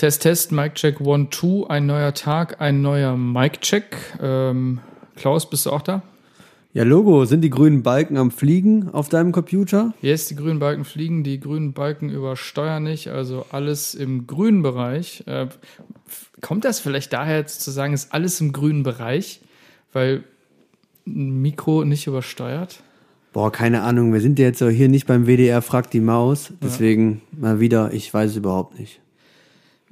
Test, Test, Mic Check 1, 2, ein neuer Tag, ein neuer Mic Check. Ähm, Klaus, bist du auch da? Ja, Logo, sind die grünen Balken am Fliegen auf deinem Computer? Jetzt die grünen Balken fliegen, die grünen Balken übersteuern nicht, also alles im grünen Bereich. Äh, kommt das vielleicht daher zu sagen, ist alles im grünen Bereich, weil ein Mikro nicht übersteuert? Boah, keine Ahnung, wir sind jetzt so hier nicht beim WDR Fragt die Maus, deswegen ja. mal wieder, ich weiß es überhaupt nicht.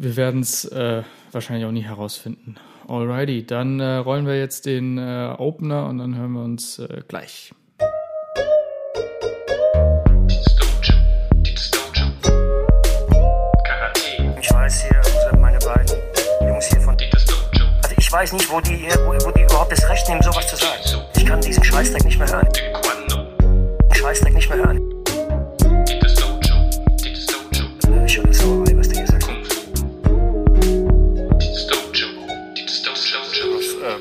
Wir werden es äh, wahrscheinlich auch nie herausfinden. Alrighty, dann äh, rollen wir jetzt den äh, Opener und dann hören wir uns äh, gleich. Ich weiß hier, meine beiden Jungs hier von Also ich weiß nicht, wo die, wo, wo die überhaupt das Recht nehmen, sowas zu sagen. Ich kann diesen Scheißdreck nicht mehr hören. Scheißdreck nicht mehr hören.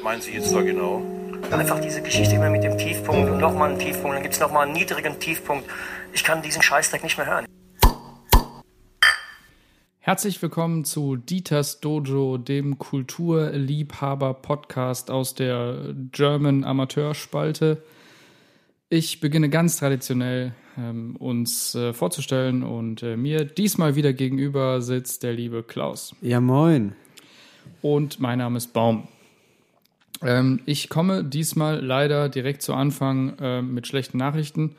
Meinen Sie jetzt da genau? Einfach diese Geschichte immer mit dem Tiefpunkt und nochmal einen Tiefpunkt, dann gibt es nochmal einen niedrigen Tiefpunkt. Ich kann diesen Scheißdreck nicht mehr hören. Herzlich willkommen zu Dieters Dojo, dem Kulturliebhaber-Podcast aus der German Amateurspalte. Ich beginne ganz traditionell ähm, uns äh, vorzustellen und äh, mir diesmal wieder gegenüber sitzt der liebe Klaus. Ja, moin. Und mein Name ist Baum. Ähm, ich komme diesmal leider direkt zu Anfang äh, mit schlechten Nachrichten.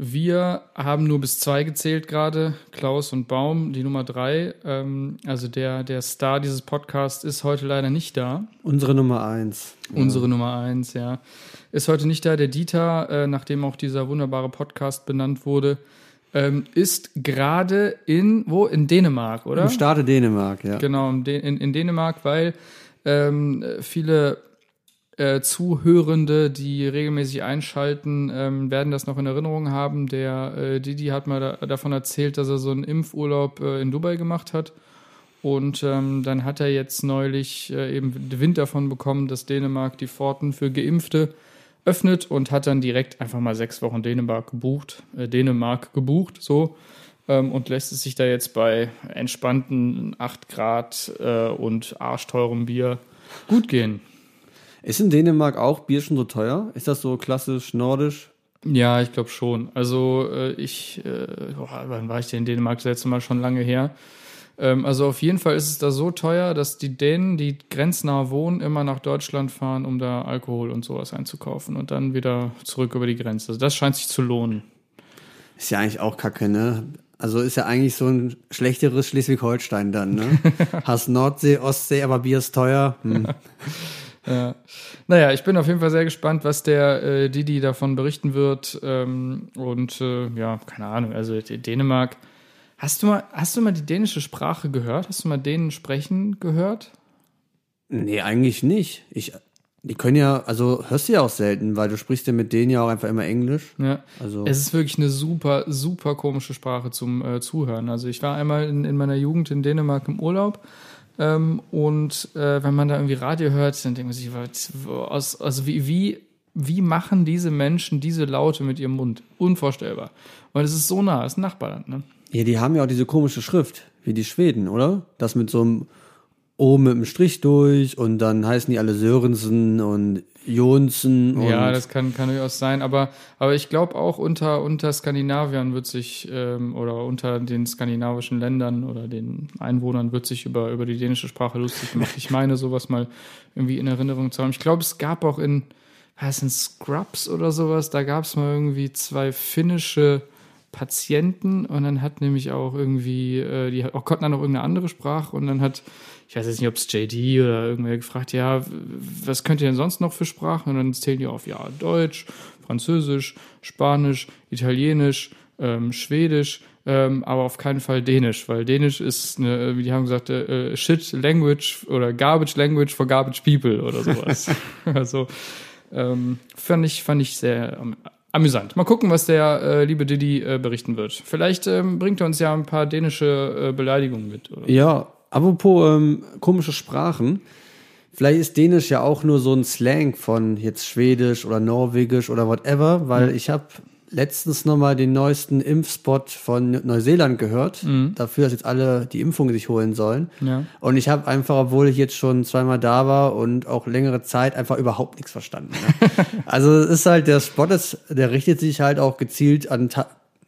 Wir haben nur bis zwei gezählt gerade, Klaus und Baum, die Nummer drei. Ähm, also der, der Star dieses Podcasts ist heute leider nicht da. Unsere Nummer eins. Unsere Nummer eins, ja. Ist heute nicht da. Der Dieter, äh, nachdem auch dieser wunderbare Podcast benannt wurde, ähm, ist gerade in, wo? In Dänemark, oder? Im Staate Dänemark, ja. Genau, in, in, in Dänemark, weil ähm, viele äh, Zuhörende, die regelmäßig einschalten, ähm, werden das noch in Erinnerung haben. Der äh, Didi hat mal da, davon erzählt, dass er so einen Impfurlaub äh, in Dubai gemacht hat. Und ähm, dann hat er jetzt neulich äh, eben Wind davon bekommen, dass Dänemark die Pforten für Geimpfte öffnet und hat dann direkt einfach mal sechs Wochen Dänemark gebucht, äh, Dänemark gebucht, so ähm, und lässt es sich da jetzt bei entspannten 8 Grad äh, und arschteurem Bier gut gehen. Ist in Dänemark auch Bier schon so teuer? Ist das so klassisch nordisch? Ja, ich glaube schon. Also äh, ich, äh, boah, wann war ich denn in Dänemark? Das letzte Mal schon lange her. Ähm, also auf jeden Fall ist es da so teuer, dass die Dänen, die grenznah wohnen, immer nach Deutschland fahren, um da Alkohol und sowas einzukaufen und dann wieder zurück über die Grenze. Also das scheint sich zu lohnen. Ist ja eigentlich auch kacke, ne? Also ist ja eigentlich so ein schlechteres Schleswig-Holstein dann, ne? Hast Nordsee, Ostsee, aber Bier ist teuer. Hm. Ja. Naja, ich bin auf jeden Fall sehr gespannt, was der äh, Didi davon berichten wird. Ähm, und äh, ja, keine Ahnung, also Dänemark. Hast du, mal, hast du mal die dänische Sprache gehört? Hast du mal denen sprechen gehört? Nee, eigentlich nicht. Ich, die können ja, also hörst du ja auch selten, weil du sprichst ja mit denen ja auch einfach immer Englisch. Ja. Also. Es ist wirklich eine super, super komische Sprache zum äh, Zuhören. Also ich war einmal in, in meiner Jugend in Dänemark im Urlaub ähm, und äh, wenn man da irgendwie Radio hört, dann denkt man sich, was, also wie, wie, wie machen diese Menschen diese Laute mit ihrem Mund? Unvorstellbar. Und es ist so nah, es ist ein Nachbarland, ne? Ja, die haben ja auch diese komische Schrift, wie die Schweden, oder? Das mit so einem O mit einem Strich durch und dann heißen die alle Sörensen und Jonsen. ja, das kann, kann durchaus sein, aber, aber ich glaube auch unter, unter Skandinaviern wird sich ähm, oder unter den skandinavischen Ländern oder den Einwohnern wird sich über, über die dänische Sprache lustig gemacht. Ich meine, sowas mal irgendwie in Erinnerung zu haben. Ich glaube, es gab auch in, was in Scrubs oder sowas, da gab es mal irgendwie zwei finnische Patienten und dann hat nämlich auch irgendwie, äh, die auch konnten dann noch irgendeine andere Sprache und dann hat, ich weiß jetzt nicht, ob es JD oder irgendwer gefragt, ja, was könnt ihr denn sonst noch für Sprachen? Und dann zählen die auf, ja, Deutsch, Französisch, Spanisch, Italienisch, ähm, Schwedisch, ähm, aber auf keinen Fall Dänisch, weil Dänisch ist eine, wie die haben gesagt, äh, Shit Language oder Garbage Language for Garbage People oder sowas. also ähm, fand ich fand ich sehr amüsant. Mal gucken, was der äh, liebe Didi äh, berichten wird. Vielleicht ähm, bringt er uns ja ein paar dänische äh, Beleidigungen mit. Oder? Ja, apropos ähm, komische Sprachen. Vielleicht ist Dänisch ja auch nur so ein Slang von jetzt Schwedisch oder Norwegisch oder whatever, weil mhm. ich habe letztens nochmal den neuesten Impfspot von Neuseeland gehört, dafür, dass jetzt alle die Impfung sich holen sollen. Ja. Und ich habe einfach, obwohl ich jetzt schon zweimal da war und auch längere Zeit, einfach überhaupt nichts verstanden. Ne? also es ist halt, der Spot ist, der richtet sich halt auch gezielt an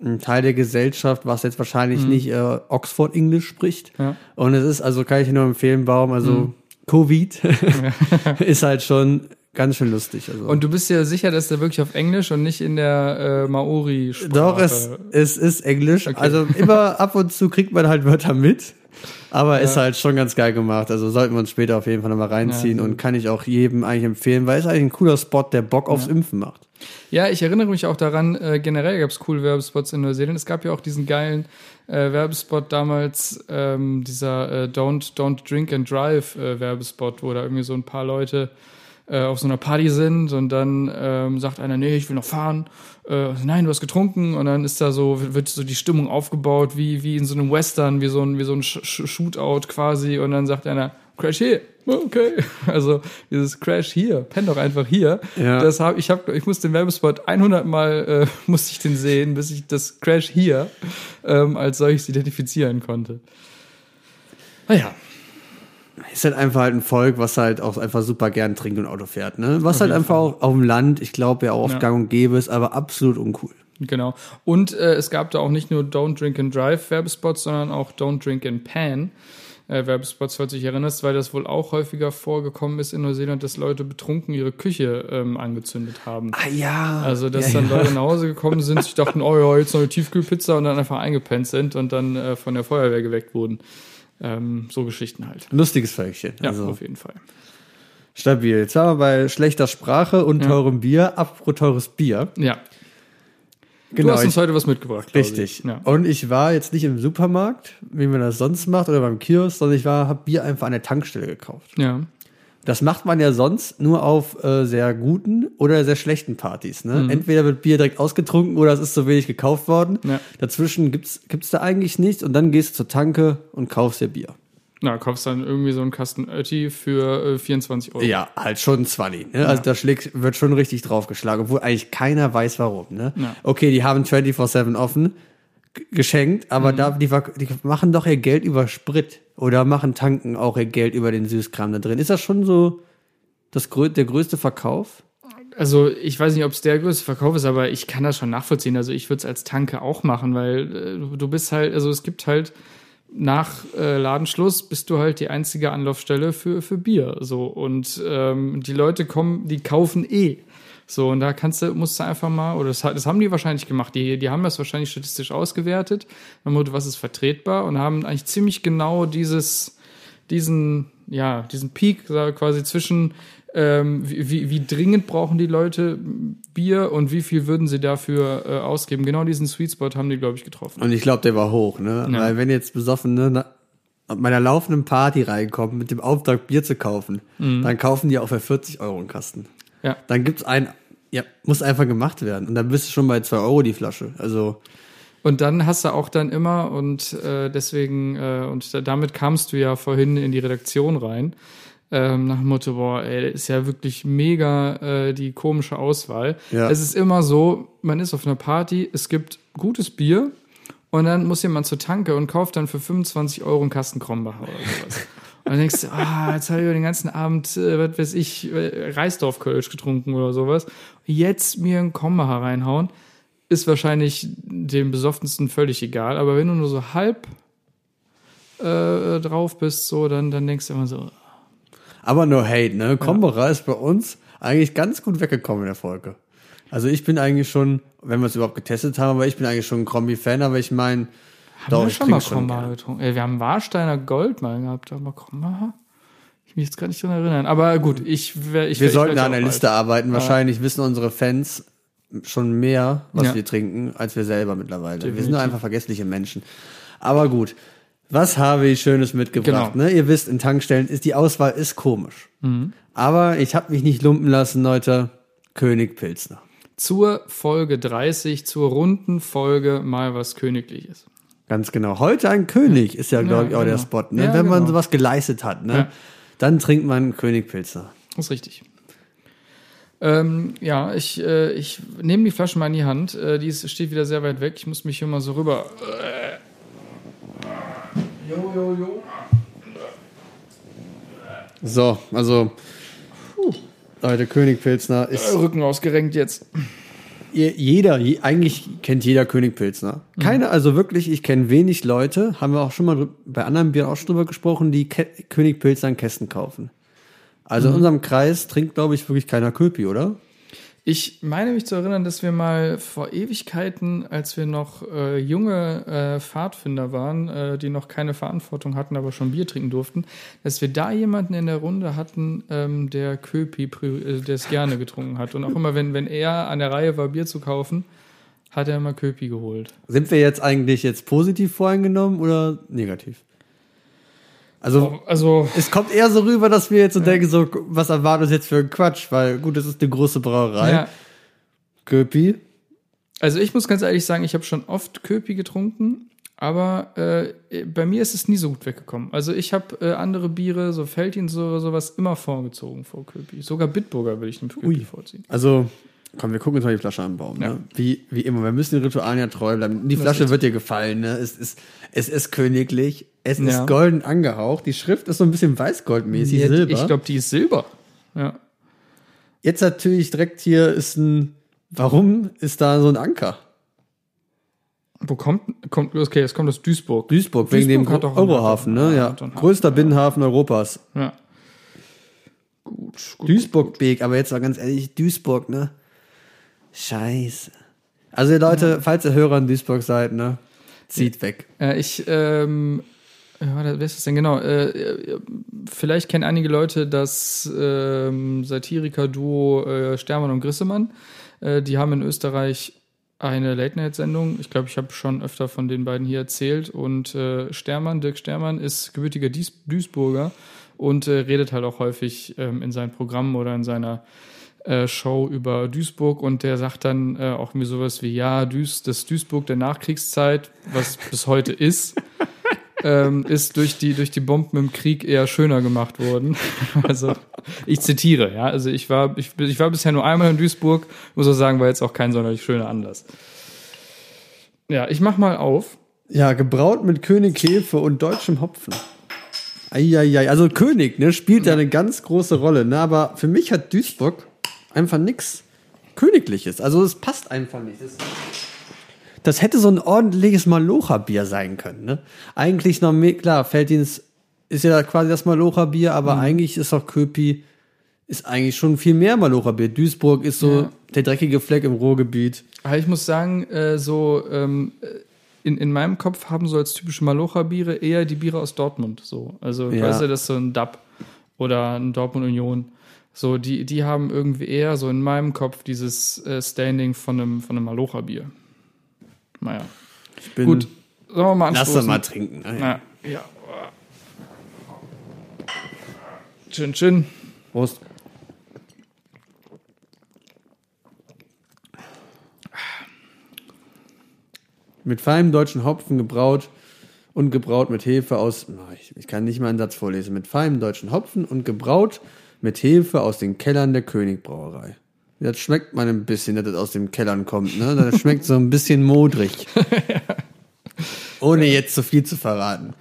einen Teil der Gesellschaft, was jetzt wahrscheinlich nicht äh, Oxford Englisch spricht. Ja. Und es ist, also kann ich nur empfehlen, Baum, also Covid ist halt schon ganz schön lustig. Also. Und du bist ja sicher, dass der wirklich auf Englisch und nicht in der äh, Maori-Sprache. Doch, es, es ist Englisch. Also immer ab und zu kriegt man halt Wörter mit. Aber ist halt schon ganz geil gemacht. Also sollten wir uns später auf jeden Fall nochmal reinziehen Ja, und kann ich auch jedem eigentlich empfehlen, weil es eigentlich ein cooler Spot, der Bock aufs Impfen macht. Ja, ich erinnere mich auch daran, äh, generell gab es coole Werbespots in Neuseeland. Es gab ja auch diesen geilen äh, Werbespot damals, ähm, dieser äh, Don't, Don't Drink and Drive äh, Werbespot, wo da irgendwie so ein paar Leute äh, auf so einer Party sind und dann ähm, sagt einer, nee, ich will noch fahren. Äh, nein, du hast getrunken und dann ist da so, wird so die Stimmung aufgebaut, wie, wie in so einem Western, wie so ein, wie so ein Sh Sh Shootout quasi und dann sagt einer, Crash hier. Okay. Also dieses Crash hier, penn doch einfach hier. Ja. Das hab, ich hab, ich muss den Werbespot 100 Mal äh, musste ich den sehen, bis ich das Crash hier ähm, als solches identifizieren konnte. Naja, Ist halt einfach halt ein Volk, was halt auch einfach super gern trinkt und Auto fährt, ne? Was halt einfach auch auf dem Land, ich glaube ja auch auf Ja. Gang und Gäbe ist, aber absolut uncool. genau. Und äh, es gab da auch nicht nur Don't Drink and Drive Werbespots, sondern auch Don't Drink and Pan. Äh, Werbespots, falls du dich erinnerst, weil das wohl auch häufiger vorgekommen ist in Neuseeland, dass Leute betrunken ihre Küche ähm, angezündet haben. Ah ja. Also, dass ja, dann ja. Leute nach Hause gekommen sind, sich dachten, oh ja, jetzt noch eine Tiefkühlpizza und dann einfach eingepennt sind und dann äh, von der Feuerwehr geweckt wurden. Ähm, so Geschichten halt. Lustiges Völkchen. Ja, also auf jeden Fall. stabil. Jetzt waren wir bei schlechter Sprache und teurem Bier. Apropos teures Bier. Ja. Genau. du hast uns heute was mitgebracht. Richtig. Ich. Ja. Und ich war jetzt nicht im Supermarkt, wie man das sonst macht, oder beim Kiosk, sondern ich war, habe Bier einfach an der Tankstelle gekauft. ja. Das macht man ja sonst nur auf äh, sehr guten oder sehr schlechten Partys. Ne? Mhm. Entweder wird Bier direkt ausgetrunken oder es ist zu wenig gekauft worden. Ja. Dazwischen gibt's gibt's da eigentlich nichts und dann gehst du zur Tanke und kaufst dir Bier. Na, kaufst dann irgendwie so einen Kasten Ötti für äh, 24 Euro. Ja, halt schon 20. Ne? Also da schlägt, wird schon richtig draufgeschlagen, obwohl eigentlich keiner weiß warum. Ne? Ja. Okay, die haben 24-7 offen geschenkt, Mhm. aber da, die, die machen doch ihr Geld über Sprit oder machen Tanken auch ihr Geld über den Süßkram da drin. Ist das schon so das, der größte Verkauf? Also ich weiß nicht, ob es der größte Verkauf ist, aber ich kann das schon nachvollziehen. Also ich würde es als Tanke auch machen, weil äh, du bist halt, also es gibt halt nach äh, Ladenschluss bist du halt die einzige Anlaufstelle für, für Bier. So und ähm, die Leute kommen, die kaufen eh. So, und da kannst du, musst du einfach mal, oder das, das haben die wahrscheinlich gemacht, die, die haben das wahrscheinlich statistisch ausgewertet, haben gesagt, was ist vertretbar und haben eigentlich ziemlich genau dieses, diesen, ja, diesen Peak quasi zwischen ähm, wie, wie, dringend brauchen die Leute Bier und wie viel würden sie dafür äh, ausgeben. Genau diesen Sweet Spot haben die, glaube ich, getroffen. Und ich glaube, der war hoch, ne? Ja. Weil wenn jetzt Besoffene na, auf meiner laufenden Party reinkommen mit dem Auftrag, Bier zu kaufen, Mhm. dann kaufen die auch für 40 Euro einen Kasten. Ja. Dann gibt's ein, ja, muss einfach gemacht werden. Und dann bist du schon bei 2 Euro die Flasche. Also, Und dann hast du auch dann immer, und äh, deswegen, äh, und da, damit kamst du ja vorhin in die Redaktion rein, ähm, nach dem Motto, boah, ey, ist ja wirklich mega äh, die komische Auswahl. Ja. Es ist immer so, man ist auf einer Party, es gibt gutes Bier und dann muss jemand zur Tanke und kauft dann für 25 Euro einen Kasten Krombacher oder sowas. Und dann denkst du, ah, jetzt habe ich den ganzen Abend, äh, was weiß ich, äh, Reisdorf-Kölsch getrunken oder sowas. Jetzt mir einen Krombacher reinhauen, ist wahrscheinlich dem Besoffensten völlig egal. Aber wenn du nur so halb äh, drauf bist, so, dann, dann denkst du immer so, aber no hate, ne? Komberer ist bei uns eigentlich ganz gut weggekommen in der Folge. Also ich bin eigentlich schon, wenn wir es überhaupt getestet haben, aber ich bin eigentlich schon ein Kombi-Fan, aber ich meine, haben doch, wir schon mal Krombacher getrunken? Äh, wir haben Warsteiner Gold mal gehabt, aber Krombacher? Ich mich jetzt gar nicht dran erinnern. Aber gut, ich wär, ich Wir ich sollten an der. Liste arbeiten. Wahrscheinlich wissen unsere Fans schon mehr, was Ja. wir trinken, als wir selber mittlerweile. Wir sind Definitiv. nur einfach vergessliche Menschen. Aber gut. Was habe ich Schönes mitgebracht? Genau. Ne? Ihr wisst, in Tankstellen ist die Auswahl ist komisch. Mhm. Aber ich habe mich nicht lumpen lassen, Leute. König Pilsner. Zur Folge 30, zur runden Folge mal was Königliches. Ganz genau. Heute ein König ist ja, glaube ich, auch der genau. Spot. Ne? Wenn man genau. sowas geleistet hat, ne? Dann trinkt man König Pilsner. Das ist richtig. Ähm, ja, ich, äh, ich nehme die Flasche mal in die Hand. Äh, die ist, steht wieder sehr weit weg. Ich muss mich hier mal so rüber. Jo, jo, jo. So, also. Leute, König Pilsner ist. Rücken ausgerenkt jetzt. Je- Jeder, je, eigentlich kennt jeder König Pilsner. Keine, also wirklich, ich kenne wenig Leute, haben wir auch schon mal bei anderen Bieren auch schon drüber gesprochen, die Ke König Pilsner in Kästen kaufen. Also in unserem Kreis trinkt, glaube ich, wirklich keiner Köpi, oder? Ich meine mich zu erinnern, dass wir mal vor Ewigkeiten, als wir noch äh, junge äh, Pfadfinder waren, äh, die noch keine Verantwortung hatten, aber schon Bier trinken durften, dass wir da jemanden in der Runde hatten, ähm, der Köpi, äh, der es gerne getrunken hat. Und auch immer, wenn, wenn er an der Reihe war, Bier zu kaufen, hat er immer Köpi geholt. Sind wir jetzt eigentlich jetzt positiv voreingenommen oder negativ? Also, Also, es kommt eher so rüber, dass wir jetzt so denken, so, was erwartet uns jetzt für ein Quatsch? Weil, gut, das ist eine große Brauerei. ja, Köpi. Also ich muss ganz ehrlich sagen, ich habe schon oft Köpi getrunken, aber äh, bei mir ist es nie so gut weggekommen. Also ich habe äh, andere Biere, so Feldins oder sowas, immer vorgezogen vor Köpi. Sogar Bitburger würde ich dem Köpi Ui. vorziehen. Also, komm, wir gucken uns mal die Flasche an, Baum. Ne? Ja. Wie, wie immer, wir müssen den Ritualen ja treu bleiben. Die Flasche wird dir gefallen, ne? Es ist, es ist königlich, es Ja. ist golden angehaucht. Die Schrift ist so ein bisschen weißgoldmäßig, Ja, Silber. Ich glaube, die ist Silber. Ja. Jetzt natürlich direkt hier ist ein, warum ist da so ein Anker? Wo kommt, kommt, okay, es kommt aus Duisburg. Duisburg, wegen dem Duisburg einen Eurohafen, ne? Hafen. Ja. Größter Binnenhafen Europas. Ja. Gut, gut. Duisburg-Beek, aber jetzt mal ganz ehrlich, Duisburg, ne? Scheiße. Also Leute, falls ihr Hörer in Duisburg seid, ne? Zieht weg. Äh, ich, ähm, ja, wer ist das denn genau? Äh, äh, vielleicht kennen einige Leute das ähm, Satiriker-Duo äh, Stermann und Grissemann. Die haben in Österreich eine Late-Night-Sendung. Ich glaube, ich habe schon öfter von den beiden hier erzählt. Und Stermann, Dirk Stermann, ist gebürtiger Duisburger und redet halt auch häufig ähm, in seinen Programmen oder in seiner Show über Duisburg und der sagt dann auch mir sowas wie, ja, Duis, das Duisburg der Nachkriegszeit, was bis heute ist, ähm, ist durch die, durch die Bomben im Krieg eher schöner gemacht worden. Also ich zitiere, ja, also ich war, ich, ich war bisher nur einmal in Duisburg, muss auch sagen, war jetzt auch kein sonderlich schöner Anlass. Ja, ich mach mal auf. Ja, gebraut mit König Hefe und deutschem Hopfen. Eieiei, also König, ne, spielt ja eine ganz große Rolle, ne, aber für mich hat Duisburg einfach nix Königliches. Also es passt einfach nicht. Das, das hätte so ein ordentliches Malocha-Bier sein können, ne? Eigentlich noch mehr, klar, Feldins ist ja quasi das Malocha-Bier, aber eigentlich ist auch Köpi, ist eigentlich schon viel mehr Malocha-Bier. Duisburg ist so Ja. der dreckige Fleck im Ruhrgebiet. Aber ich muss sagen, äh, so ähm, in, in meinem Kopf haben so als typische Malocha-Biere eher die Biere aus Dortmund. So. Also, Ja. weißt du, das ist so ein DAP oder ein Dortmund Union. So, die, die haben irgendwie eher so in meinem Kopf dieses äh, Standing von einem, von einem Malocha-Bier. Naja. Ich bin, Gut. Sollen wir mal Lass anstoßen? doch mal trinken. ne? Na, ja. Chin, chin. Prost. Mit feinem deutschen Hopfen gebraut und gebraut mit Hefe aus. Ich, ich kann nicht mal einen Satz vorlesen. Mit feinem deutschen Hopfen und gebraut mit Hefe aus den Kellern der Königbrauerei. Das schmeckt man ein bisschen, dass das aus den Kellern kommt. Ne? Das schmeckt so ein bisschen modrig. Ohne jetzt zu viel zu verraten.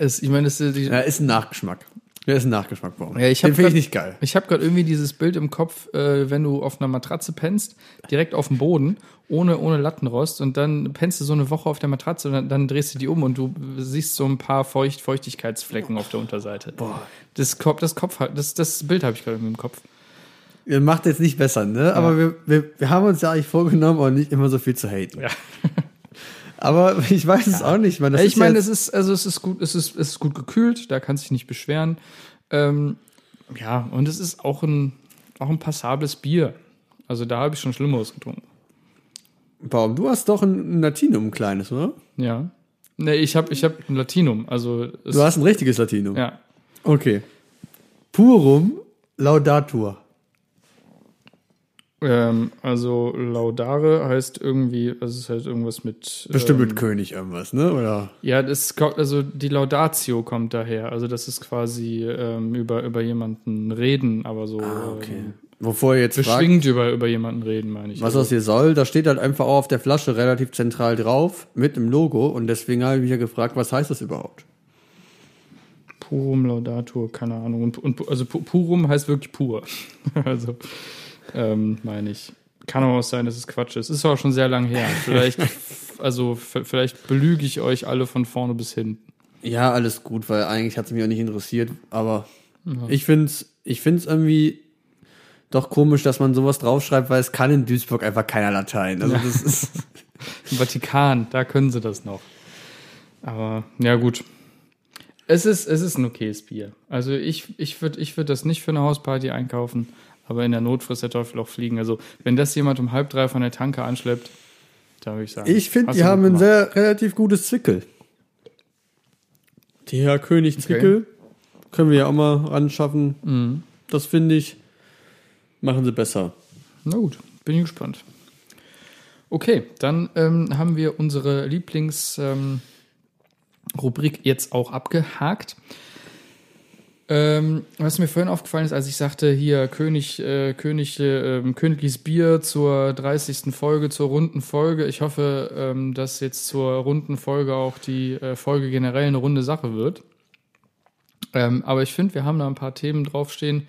Es, ich meine, das ist Ja, ist ein Nachgeschmack. Ja, ist ein Nachgeschmack. Warum? Ja, ich Den finde ich nicht geil. Ich habe gerade irgendwie dieses Bild im Kopf, äh, wenn du auf einer Matratze pennst, direkt auf dem Boden, ohne, ohne Lattenrost und dann pennst du so eine Woche auf der Matratze und dann, dann drehst du die um und du siehst so ein paar Feucht, Feuchtigkeitsflecken auf der Unterseite. Boah. Das, Kopf, das, Kopf, das, das Bild habe ich gerade irgendwie im Kopf. Ihr macht jetzt nicht besser, ne? Aber wir, wir, wir haben uns ja eigentlich vorgenommen, auch nicht immer so viel zu haten. Ja. Aber ich weiß es auch nicht, man. Ich meine, ja es ist, also es ist gut, es ist, es ist gut gekühlt, da kannst du dich nicht beschweren. Ähm, ja, und es ist auch ein, auch ein passables Bier. Also da habe ich schon Schlimmeres getrunken. Baum, du hast doch ein Latinum, ein kleines, oder? Ja. Nee, ich habe ich hab ein Latinum. Also Du hast ein richtiges Latinum. ja. Okay. Purum Laudatur. Ähm, also Laudare heißt irgendwie, also es ist halt irgendwas mit. Bestimmt ähm, mit König irgendwas, ne? Oder? Ja, das kommt, also die Laudatio kommt daher. Also das ist quasi ähm, über, über jemanden reden, aber so Ah, okay. ähm, Wovor ihr jetzt fragt, beschwingt über, über jemanden reden, meine ich. was also, das hier soll, da steht halt einfach auch auf der Flasche relativ zentral drauf mit dem Logo und deswegen habe ich mich ja gefragt, was heißt das überhaupt? Purum Laudatur, keine Ahnung. Und, und also pu- Purum heißt wirklich pur. also ähm, meine ich. Kann aber auch sein, dass es Quatsch ist. Ist auch schon sehr lang her. Vielleicht, also vielleicht belüge ich euch alle von vorne bis hinten. Ja, alles gut, weil eigentlich hat es mich auch nicht interessiert, aber ich finde es ich find's irgendwie doch komisch, dass man sowas draufschreibt, weil es kann in Duisburg einfach keiner Latein. Also das ist, Im Vatikan, da können sie das noch. Aber ja gut. Es ist, es ist ein okayes Bier. Also ich, ich würde ich würd das nicht für eine Hausparty einkaufen, aber in der Not frisst der Teufel auch fliegen. Also wenn das jemand um halb drei von der Tanke anschleppt, da würde ich sagen. ich finde, die haben ein sehr relativ gutes Zwickel. TH König Zwickel. Können wir ja auch mal ranschaffen. Das finde ich, machen sie besser. Na gut, bin ich gespannt. Okay, dann ähm, haben wir unsere Lieblingsrubrik ähm, jetzt auch abgehakt. Ähm, was mir vorhin aufgefallen ist, als ich sagte, hier König, äh, König, äh, königliches Bier zur 30. Folge, zur runden Folge. Ich hoffe, ähm, dass jetzt zur runden Folge auch die äh, Folge generell eine runde Sache wird. Ähm, aber ich finde, wir haben da ein paar Themen draufstehen,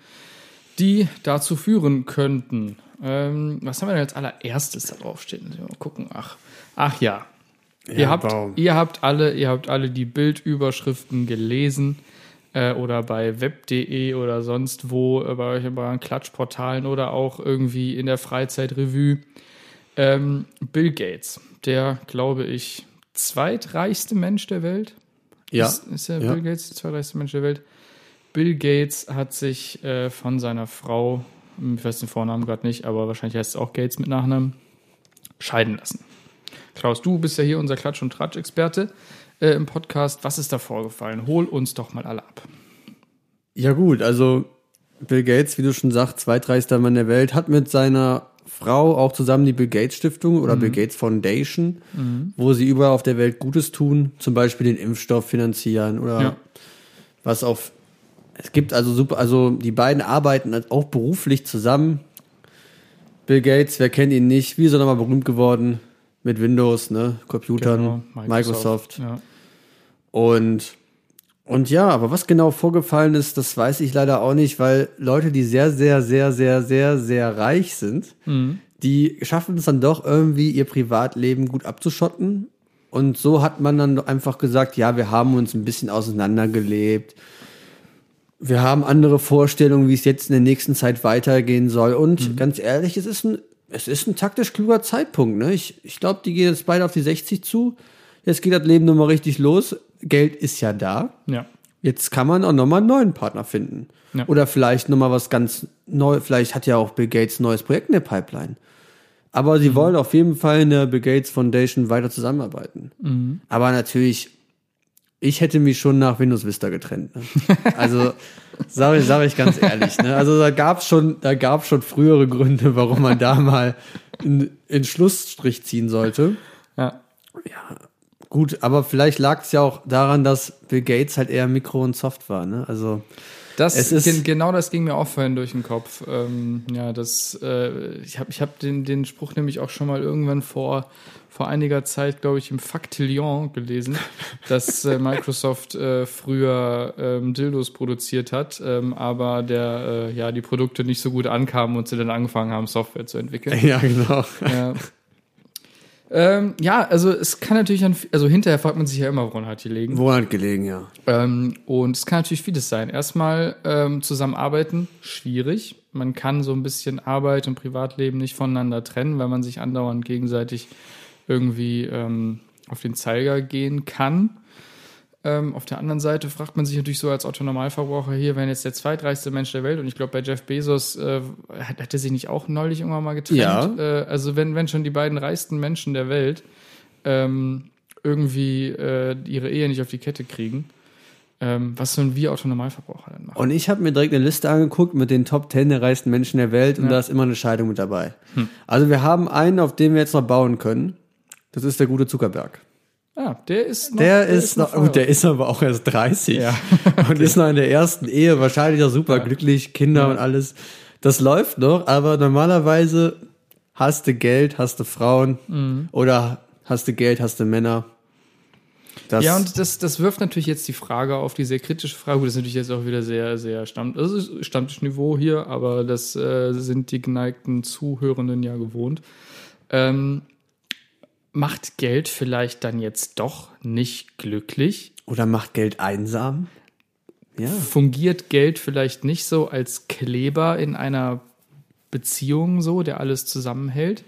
die dazu führen könnten. Ähm, was haben wir denn als allererstes da draufstehen? Mal gucken. Ach, ach ja. ihr, habt, Baum. ihr habt alle, ihr habt alle die Bildüberschriften gelesen äh, oder bei web.de oder sonst wo äh, bei euch bei euren Klatschportalen oder auch irgendwie in der Freizeitrevue. Ähm, Bill Gates, der glaube ich zweitreichste Mensch der Welt. Ja. Ist, ist der Ja. Bill Gates der zweitreichste Mensch der Welt? Bill Gates hat sich äh, von seiner Frau, ich weiß den Vornamen gerade nicht, aber wahrscheinlich heißt es auch Gates mit Nachnamen, scheiden lassen. Klaus, du bist ja hier unser Klatsch- und Tratsch-Experte äh, im Podcast. Was ist da vorgefallen? Hol uns doch mal alle ab. Ja gut, also Bill Gates, wie du schon sagst, zweitreichster Mann der Welt, hat mit seiner Frau auch zusammen die Bill Gates Stiftung oder Bill Gates Foundation, wo sie überall auf der Welt Gutes tun, zum Beispiel den Impfstoff finanzieren oder Ja. was auf. Es gibt also super, also die beiden arbeiten auch beruflich zusammen. Bill Gates, wer kennt ihn nicht? Wie ist er nochmal berühmt geworden? Mit Windows, ne? Computern, Genau, Microsoft. Ja. Und, und ja, aber was genau vorgefallen ist, das weiß ich leider auch nicht, weil Leute, die sehr, sehr, sehr, sehr, sehr, sehr reich sind, die schaffen es dann doch irgendwie, ihr Privatleben gut abzuschotten. Und so hat man dann einfach gesagt, ja, wir haben uns ein bisschen auseinandergelebt. Wir haben andere Vorstellungen, wie es jetzt in der nächsten Zeit weitergehen soll. Und ganz ehrlich, es ist ein, es ist ein taktisch kluger Zeitpunkt. Ne? Ich, ich glaube, die gehen jetzt beide auf die 60 zu. Jetzt geht das Leben nochmal richtig los. Geld ist ja da. ja. Jetzt kann man auch nochmal einen neuen Partner finden. Ja. Oder vielleicht nochmal was ganz neu. Vielleicht hat ja auch Bill Gates ein neues Projekt in der Pipeline. Aber sie wollen auf jeden Fall in der Bill Gates Foundation weiter zusammenarbeiten. Aber natürlich, ich hätte mich schon nach Windows Vista getrennt. Ne? Also sage ich, sag ich ganz ehrlich. Ne? Also da gab es schon, da gab's schon frühere Gründe, warum man da mal in, in Schlussstrich ziehen sollte. ja. Gut, aber vielleicht lag es ja auch daran, dass Bill Gates halt eher Mikro und Soft war. Ne? Also Das, Es ist- gen- genau das ging mir auch vorhin durch den Kopf. Ähm, ja, das, äh, ich habe ich hab den, den Spruch nämlich auch schon mal irgendwann vor, vor einiger Zeit, glaube ich, im Factillon gelesen, dass äh, Microsoft äh, früher ähm, Dildos produziert hat, ähm, aber der, äh, ja, die Produkte nicht so gut ankamen und sie dann angefangen haben, Software zu entwickeln. ja, genau. Ja. Ähm, ja, also es kann natürlich, an, also hinterher fragt man sich ja immer, woran hat die liegen. Woran hat gelegen, ja. Ähm, und es kann natürlich vieles sein. Erstmal ähm, zusammenarbeiten, schwierig. Man kann so ein bisschen Arbeit und Privatleben nicht voneinander trennen, weil man sich andauernd gegenseitig irgendwie ähm, auf den Zeiger gehen kann. Ähm, auf der anderen Seite fragt man sich natürlich so als Otto Normalverbraucher hier, wenn jetzt der zweitreichste Mensch der Welt und ich glaube bei Jeff Bezos äh, hat, hat er sich nicht auch neulich irgendwann mal getrennt. Ja. Äh, also wenn, wenn schon die beiden reichsten Menschen der Welt ähm, irgendwie äh, ihre Ehe nicht auf die Kette kriegen, ähm, was so ein Wir-Autonormalverbraucher dann macht. Und ich habe mir direkt eine Liste angeguckt mit den Top 10 der reichsten Menschen der Welt und Ja. da ist immer eine Scheidung mit dabei. Also wir haben einen, auf den wir jetzt noch bauen können. Das ist der gute Zuckerberg. Ah, der ist noch, Der, ist noch, verheiratet. gut, der ist aber auch erst 30 Ja. und ist noch in der ersten Ehe, wahrscheinlich auch super glücklich, Kinder und alles. Das läuft noch, aber normalerweise hast du Geld, hast du Frauen Mhm. oder hast du Geld, hast du Männer. Das, Ja, und das, das wirft natürlich jetzt die Frage auf, die sehr kritische Frage. Gut, Das ist natürlich jetzt auch wieder sehr, sehr Stamm, ist Stammtischniveau hier, aber das äh, sind die geneigten Zuhörenden ja gewohnt. Ähm, macht Geld vielleicht dann jetzt doch nicht glücklich? oder macht Geld einsam? Ja. Fungiert Geld vielleicht nicht so als Kleber in einer Beziehung so, der alles zusammenhält?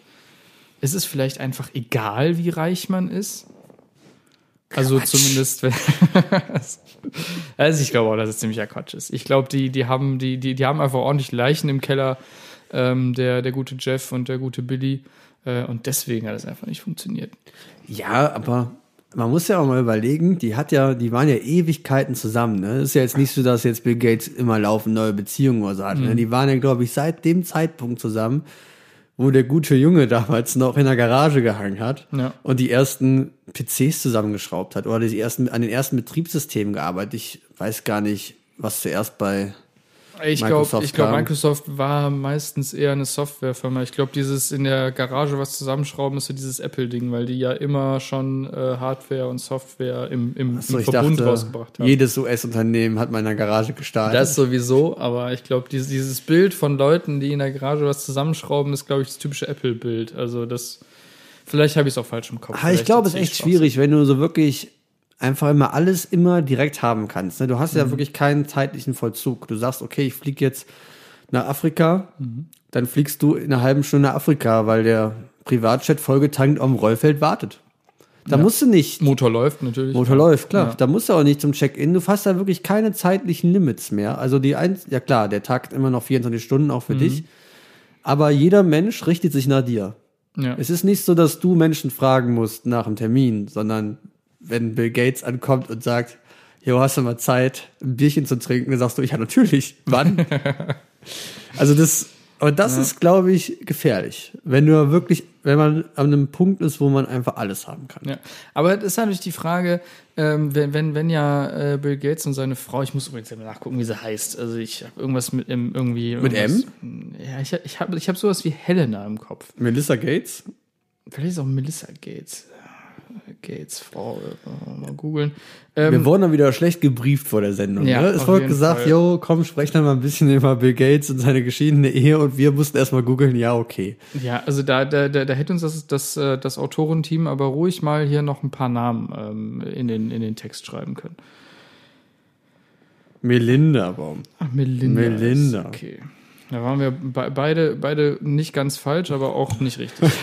Ist es vielleicht einfach egal, wie reich man ist? Also zumindest, wenn. also ich glaube auch, dass es ziemlicher Quatsch ist. Ich glaube, die, die haben, die, die, die haben einfach ordentlich Leichen im Keller, ähm, der, der gute Jeff und der gute Billy. Äh, und deswegen hat es einfach nicht funktioniert. Ja, aber man muss ja auch mal überlegen, die hat ja, die waren ja Ewigkeiten zusammen. Ne? ist ja jetzt nicht so, dass jetzt Bill Gates immer laufend neue Beziehungen oder so hat. Mhm. Ne? Die waren ja, glaube ich, seit dem Zeitpunkt zusammen, wo der gute Junge damals noch in der Garage gehangen hat Ja. und die ersten PCs zusammengeschraubt hat oder die ersten, an den ersten Betriebssystemen gearbeitet. Ich weiß gar nicht, was zuerst bei Ich glaube, Microsoft ich glaube. Microsoft war meistens eher eine Softwarefirma. Ich glaube, dieses in der Garage was zusammenschrauben ist so dieses Apple-Ding, weil die ja immer schon äh, Hardware und Software im, im, so, im Verbund dachte, rausgebracht haben. jedes US-Unternehmen hat mal in der Garage gestartet. Das sowieso, aber ich glaube, dieses, dieses Bild von Leuten, die in der Garage was zusammenschrauben, ist, glaube ich, das typische Apple-Bild. Also das, vielleicht habe ich es auch falsch im Kopf. Ah, ich glaube, es ist echt schwierig, wenn du so wirklich einfach immer alles immer direkt haben kannst. ne? Du hast ja Mhm. wirklich keinen zeitlichen Vollzug. Du sagst, okay, ich fliege jetzt nach Afrika, Mhm. dann fliegst du in einer halben Stunde nach Afrika, weil der Privatjet vollgetankt am Rollfeld wartet. Da musst du nicht. Motor läuft natürlich. Motor läuft, klar. Ja. Da musst du auch nicht zum Check-in. Du hast da wirklich keine zeitlichen Limits mehr. Also die eins, ja klar, der tagt immer noch 24 Stunden auch für Mhm. dich. Aber jeder Mensch richtet sich nach dir. Ja. Es ist nicht so, dass du Menschen fragen musst nach einem Termin, sondern wenn Bill Gates ankommt und sagt, Jo, hast du mal Zeit, ein Bierchen zu trinken? Dann sagst du, ja, natürlich. Wann? also das, aber das ist, glaube ich, gefährlich. Wenn du wirklich, wenn man an einem Punkt ist, wo man einfach alles haben kann. Ja, aber das ist natürlich die Frage, ähm, wenn, wenn, wenn ja äh, Bill Gates und seine Frau, ich muss übrigens mal nachgucken, wie sie heißt. Also ich habe irgendwas mit M irgendwie. Mit irgendwas- Ja, ich, ich habe ich hab sowas wie Helena im Kopf. Melissa Gates? Vielleicht ist auch Melissa Gates. Gates, Frau, äh, mal googeln. Ähm, Wir wurden dann wieder schlecht gebrieft vor der Sendung. Ja, ne? Es wurde gesagt, Fall. jo, komm, sprech dann mal ein bisschen über Bill Gates und seine geschiedene Ehe und wir mussten erstmal googeln, ja, okay. Ja, also da, da, da, da hätte uns das, das, äh, das Autorenteam aber ruhig mal hier noch ein paar Namen ähm, in, den, in den Text schreiben können. Melinda Baum. Ach, Melinda. Melinda. Okay. Da waren wir be beide, beide nicht ganz falsch, aber auch nicht richtig.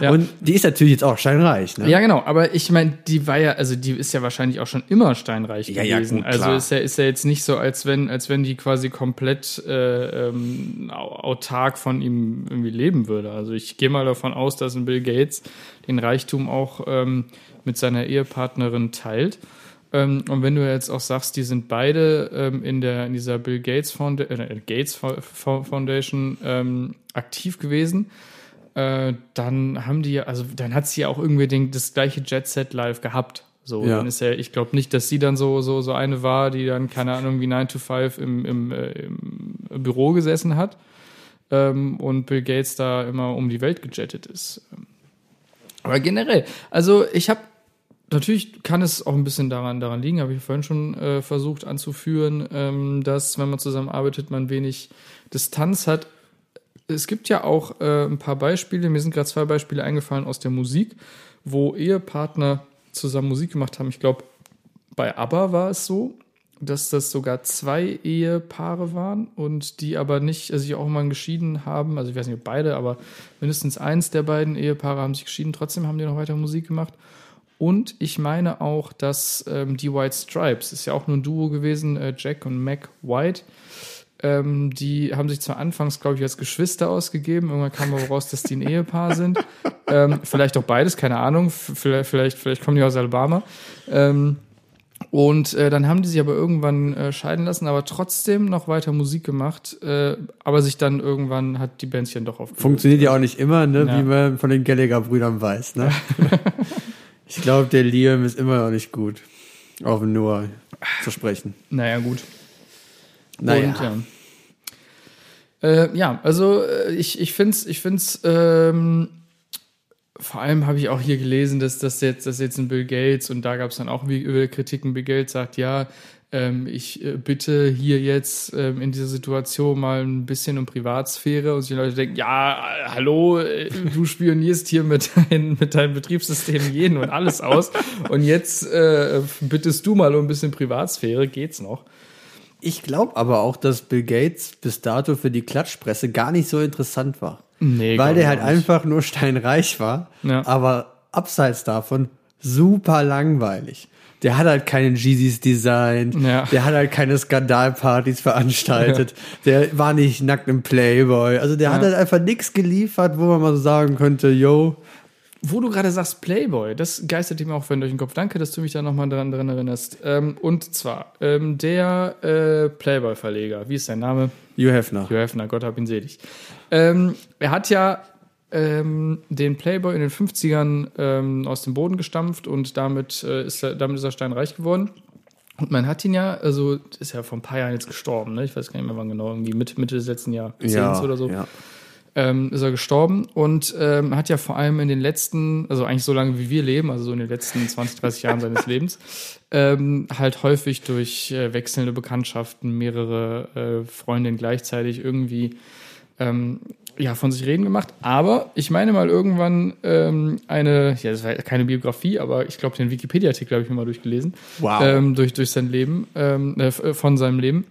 Ja. Und die ist natürlich jetzt auch steinreich, ne? Ja, genau, aber ich meine, die war ja, also die ist ja wahrscheinlich auch schon immer steinreich Ja, ja, gewesen. gut, also ist ja, ist ja jetzt nicht so, als wenn, als wenn die quasi komplett äh, ähm, au- autark von ihm irgendwie leben würde. Also ich gehe mal davon aus, dass ein Bill Gates den Reichtum auch ähm, mit seiner Ehepartnerin teilt. Ähm, und wenn du jetzt auch sagst, die sind beide ähm, in der in dieser Bill Gates, Founda äh, Gates Fo- Fo- Foundation ähm, aktiv gewesen, äh, dann haben die, also dann hat sie ja auch irgendwie den, das gleiche Jet Set live gehabt. So, Ja. dann ist ja, ich glaube nicht, dass sie dann so, so, so eine war, die dann, keine Ahnung, wie 9 to 5 im, im, äh, im Büro gesessen hat ähm, und Bill Gates da immer um die Welt gejettet ist. Aber generell, also ich habe Natürlich kann es auch ein bisschen daran, daran liegen, habe ich vorhin schon äh, versucht anzuführen, ähm, dass wenn man zusammenarbeitet, man wenig Distanz hat. Es gibt ja auch äh, ein paar Beispiele, mir sind gerade zwei Beispiele eingefallen aus der Musik, wo Ehepartner zusammen Musik gemacht haben. Ich glaube, bei ABBA war es so, dass das sogar zwei Ehepaare waren und die aber nicht, also sich auch mal geschieden haben. Also ich weiß nicht, ob beide, aber mindestens eins der beiden Ehepaare haben sich geschieden. Trotzdem haben die noch weiter Musik gemacht. Und ich meine auch, dass ähm, die White Stripes, ist ja auch nur ein Duo gewesen, äh, Jack und Mac White, ähm, die haben sich zwar anfangs, glaube ich, als Geschwister ausgegeben, irgendwann kam aber raus, dass die ein Ehepaar sind. Ähm, vielleicht auch beides, keine Ahnung, vielleicht, vielleicht, vielleicht kommen die aus Alabama. Ähm, Und äh, dann haben die sich aber irgendwann äh, scheiden lassen, aber trotzdem noch weiter Musik gemacht. Äh, aber sich dann irgendwann hat die Bändchen doch aufgelöst. Funktioniert ja auch nicht immer, ne? Ja. wie man von den Gallagher-Brüdern weiß. Ne? ich glaube, der Liam ist immer noch nicht gut, auf Noah zu sprechen. Naja, gut. Naja. Und, ja. Äh, ja, also äh, ich, ich finde es, ich find's, ähm, vor allem habe ich auch hier gelesen, dass das jetzt, dass jetzt ein Bill Gates und da gab es dann auch über Kritiken, Bill Gates sagt, ja, ähm, ich äh, bitte hier jetzt ähm, in dieser Situation mal ein bisschen um Privatsphäre und die Leute denken, ja, hallo, äh, du spionierst hier mit, dein, mit deinem Betriebssystem jeden und alles aus und jetzt äh, bittest du mal um ein bisschen Privatsphäre, geht's noch? Ich glaube aber auch, dass Bill Gates bis dato für die Klatschpresse gar nicht so interessant war. Nee, Weil der halt nicht. einfach nur steinreich war, Ja. aber abseits davon super langweilig. Der hat halt keinen Jeezys designt, Ja. der hat halt keine Skandalpartys veranstaltet, der war nicht nackt im Playboy, also der hat Ja. halt einfach nichts geliefert, wo man mal so sagen könnte, yo, Wo du gerade sagst Playboy, das geistert mir auch vorhin durch den Kopf. Danke, dass du mich da nochmal dran, dran erinnerst. Ähm, und zwar ähm, der äh, Playboy-Verleger, wie ist sein Name? Hugh Hefner. Hugh Hefner, Gott hab ihn selig. Ähm, er hat ja ähm, den Playboy in den 50ern ähm, aus dem Boden gestampft und damit, äh, ist er, damit ist er steinreich geworden. Und man hat ihn ja, also ist ja vor ein paar Jahren jetzt gestorben, ne? Ich weiß gar nicht mehr wann genau, irgendwie Mitte, Mitte des letzten Jahrzehnts oder so ja. Ähm, ist er gestorben und ähm, hat ja vor allem in den letzten, also eigentlich so lange wie wir leben, also so in den letzten 20, 30 Jahren seines Lebens, ähm, halt häufig durch äh, wechselnde Bekanntschaften, mehrere äh, Freundinnen gleichzeitig irgendwie ähm, ja, von sich reden gemacht. Aber ich meine mal irgendwann ähm, eine, ja, das war keine Biografie, aber ich glaube, den Wikipedia-Artikel habe ich mir mal durchgelesen. Wow. Ähm, durch, durch sein Leben, ähm, äh, f- von seinem Leben.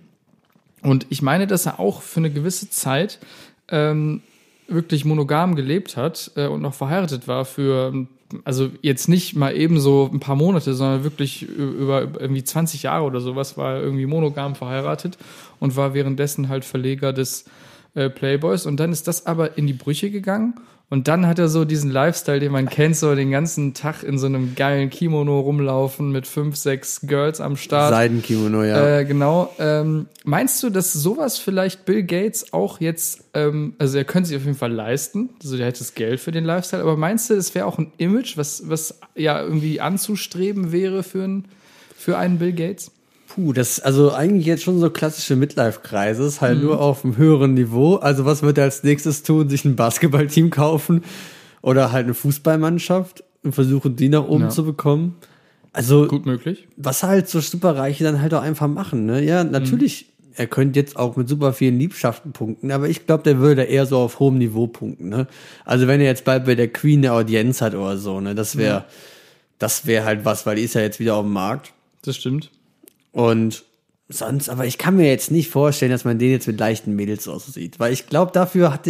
Und ich meine, dass er auch für eine gewisse Zeit ähm, wirklich monogam gelebt hat äh, und noch verheiratet war für, also jetzt nicht mal eben so ein paar Monate, sondern wirklich über irgendwie 20 Jahre oder sowas war er irgendwie monogam verheiratet und war währenddessen halt Verleger des äh, Playboys. Und dann ist das aber in die Brüche gegangen. Und dann hat er so diesen Lifestyle, den man kennt, so den ganzen Tag in so einem geilen Kimono rumlaufen mit fünf, sechs Girls am Start. Seidenkimono, ja. Äh, genau. Ähm, meinst du, dass sowas vielleicht Bill Gates auch jetzt, ähm, also er könnte sich auf jeden Fall leisten, also der hätte das Geld für den Lifestyle, aber meinst du, das wäre auch ein Image, was, was ja irgendwie anzustreben wäre für, ein, für einen Bill Gates? Puh, das also eigentlich jetzt schon so klassische Midlife-Kreises, halt Mhm. nur auf einem höheren Niveau. Also was wird er als nächstes tun? Sich ein Basketballteam kaufen oder halt eine Fußballmannschaft und versuchen, die nach oben Ja. zu bekommen. Also Gut möglich. was halt so Superreiche dann halt auch einfach machen, ne? Ja, natürlich, er könnte jetzt auch mit super vielen Liebschaften punkten, aber ich glaube, der würde eher so auf hohem Niveau punkten, ne? Also wenn er jetzt bald bei der Queen eine Audienz hat oder so, ne? Das wäre, das wäre halt was, weil die ist ja jetzt wieder auf dem Markt. Das stimmt. Und sonst, aber ich kann mir jetzt nicht vorstellen, dass man den jetzt mit leichten Mädels aussieht, weil ich glaube, dafür hat,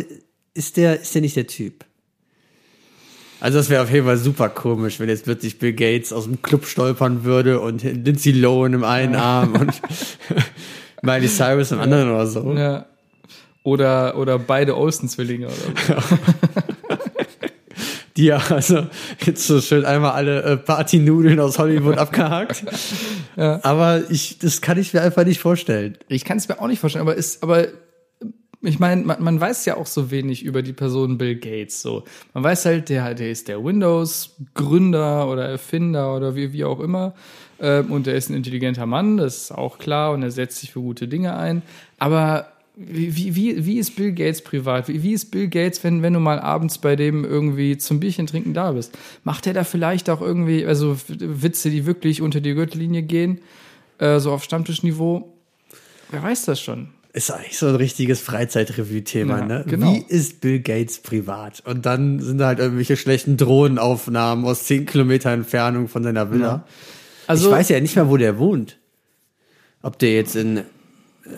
ist der, ist der nicht der Typ. Also das wäre auf jeden Fall super komisch, wenn jetzt plötzlich Bill Gates aus dem Club stolpern würde und Lindsay Lohan im einen Arm und Miley Cyrus im anderen oder so. Ja. Oder, oder beide Olsen-Zwillinge oder so. Ja, also jetzt so schön einmal alle äh, Partynudeln aus Hollywood abgehakt. Aber ich, das kann ich mir einfach nicht vorstellen. Ich kann es mir auch nicht vorstellen, aber ist, aber ich meine, man, man weiß ja auch so wenig über die Person Bill Gates. So, man weiß halt, der, der ist der Windows-Gründer oder Erfinder oder wie, wie auch immer. Ähm, und er ist ein intelligenter Mann, das ist auch klar, und er setzt sich für gute Dinge ein. Aber wie, wie, wie, ist Bill Gates privat? Wie, wie ist Bill Gates, wenn, wenn du mal abends bei dem irgendwie zum Bierchen trinken da bist? Macht er da vielleicht auch irgendwie, also Witze, die wirklich unter die Gürtellinie gehen, äh, so auf Stammtischniveau? Wer weiß das schon? Ist eigentlich so ein richtiges Freizeitrevue-Thema, Ja, ne? genau. Wie ist Bill Gates privat? Und dann sind da halt irgendwelche schlechten Drohnenaufnahmen aus 10 Kilometer Entfernung von seiner Villa. Also, ich weiß ja nicht mal, wo der wohnt. Ob der jetzt in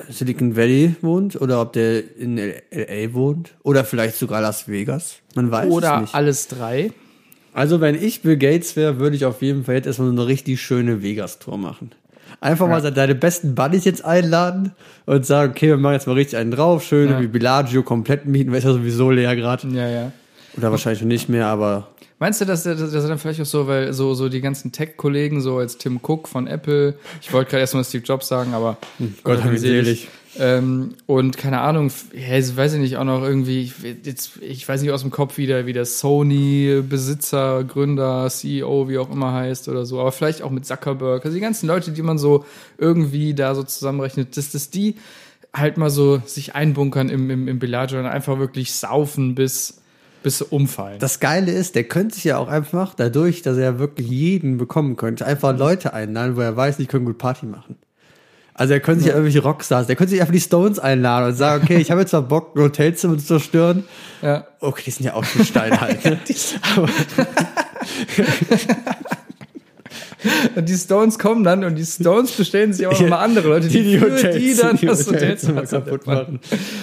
Silicon Valley wohnt oder ob der in LA wohnt oder vielleicht sogar Las Vegas. Man weiß es oder nicht. alles drei. Also wenn ich Bill Gates wäre, würde ich auf jeden Fall jetzt erstmal so eine richtig schöne Vegas-Tour machen. Einfach mal deine besten Buddies jetzt einladen und sagen, okay, wir machen jetzt mal richtig einen drauf, schön Ja. wie Bellagio komplett mieten, weil ist ja sowieso leer gerade. Ja, ja. Oder wahrscheinlich schon nicht mehr, aber Meinst du, dass er, dass er dann vielleicht auch so, weil so, so die ganzen Tech-Kollegen, so als Tim Cook von Apple, ich wollte gerade erstmal Steve Jobs sagen, aber Gott hab ihn selig. Ähm, und keine Ahnung, ja, ich weiß ich nicht, auch noch irgendwie, ich, jetzt, ich weiß nicht aus dem Kopf, wie der, wie der Sony-Besitzer, Gründer, CEO, wie auch immer heißt oder so, aber vielleicht auch mit Zuckerberg, also die ganzen Leute, die man so irgendwie da so zusammenrechnet, dass, dass die halt mal so sich einbunkern im, im, im Bellagio und einfach wirklich saufen bis, bis sie umfallen. Das Geile ist, der könnte sich ja auch einfach, dadurch, dass er wirklich jeden bekommen könnte, einfach Leute einladen, wo er weiß, die können gut Party machen. Also er könnte sich ja irgendwelche Rockstars, der könnte sich einfach die Stones einladen und sagen, okay, ich habe jetzt mal Bock, ein Hotelzimmer zu zerstören. ja. Okay, die sind ja auch schon steinhalt. ne? Und die Stones kommen dann und die Stones bestellen sich auch noch mal andere Leute, die, die, die Hotels, die dann die das Hotelzimmer kaputt machen.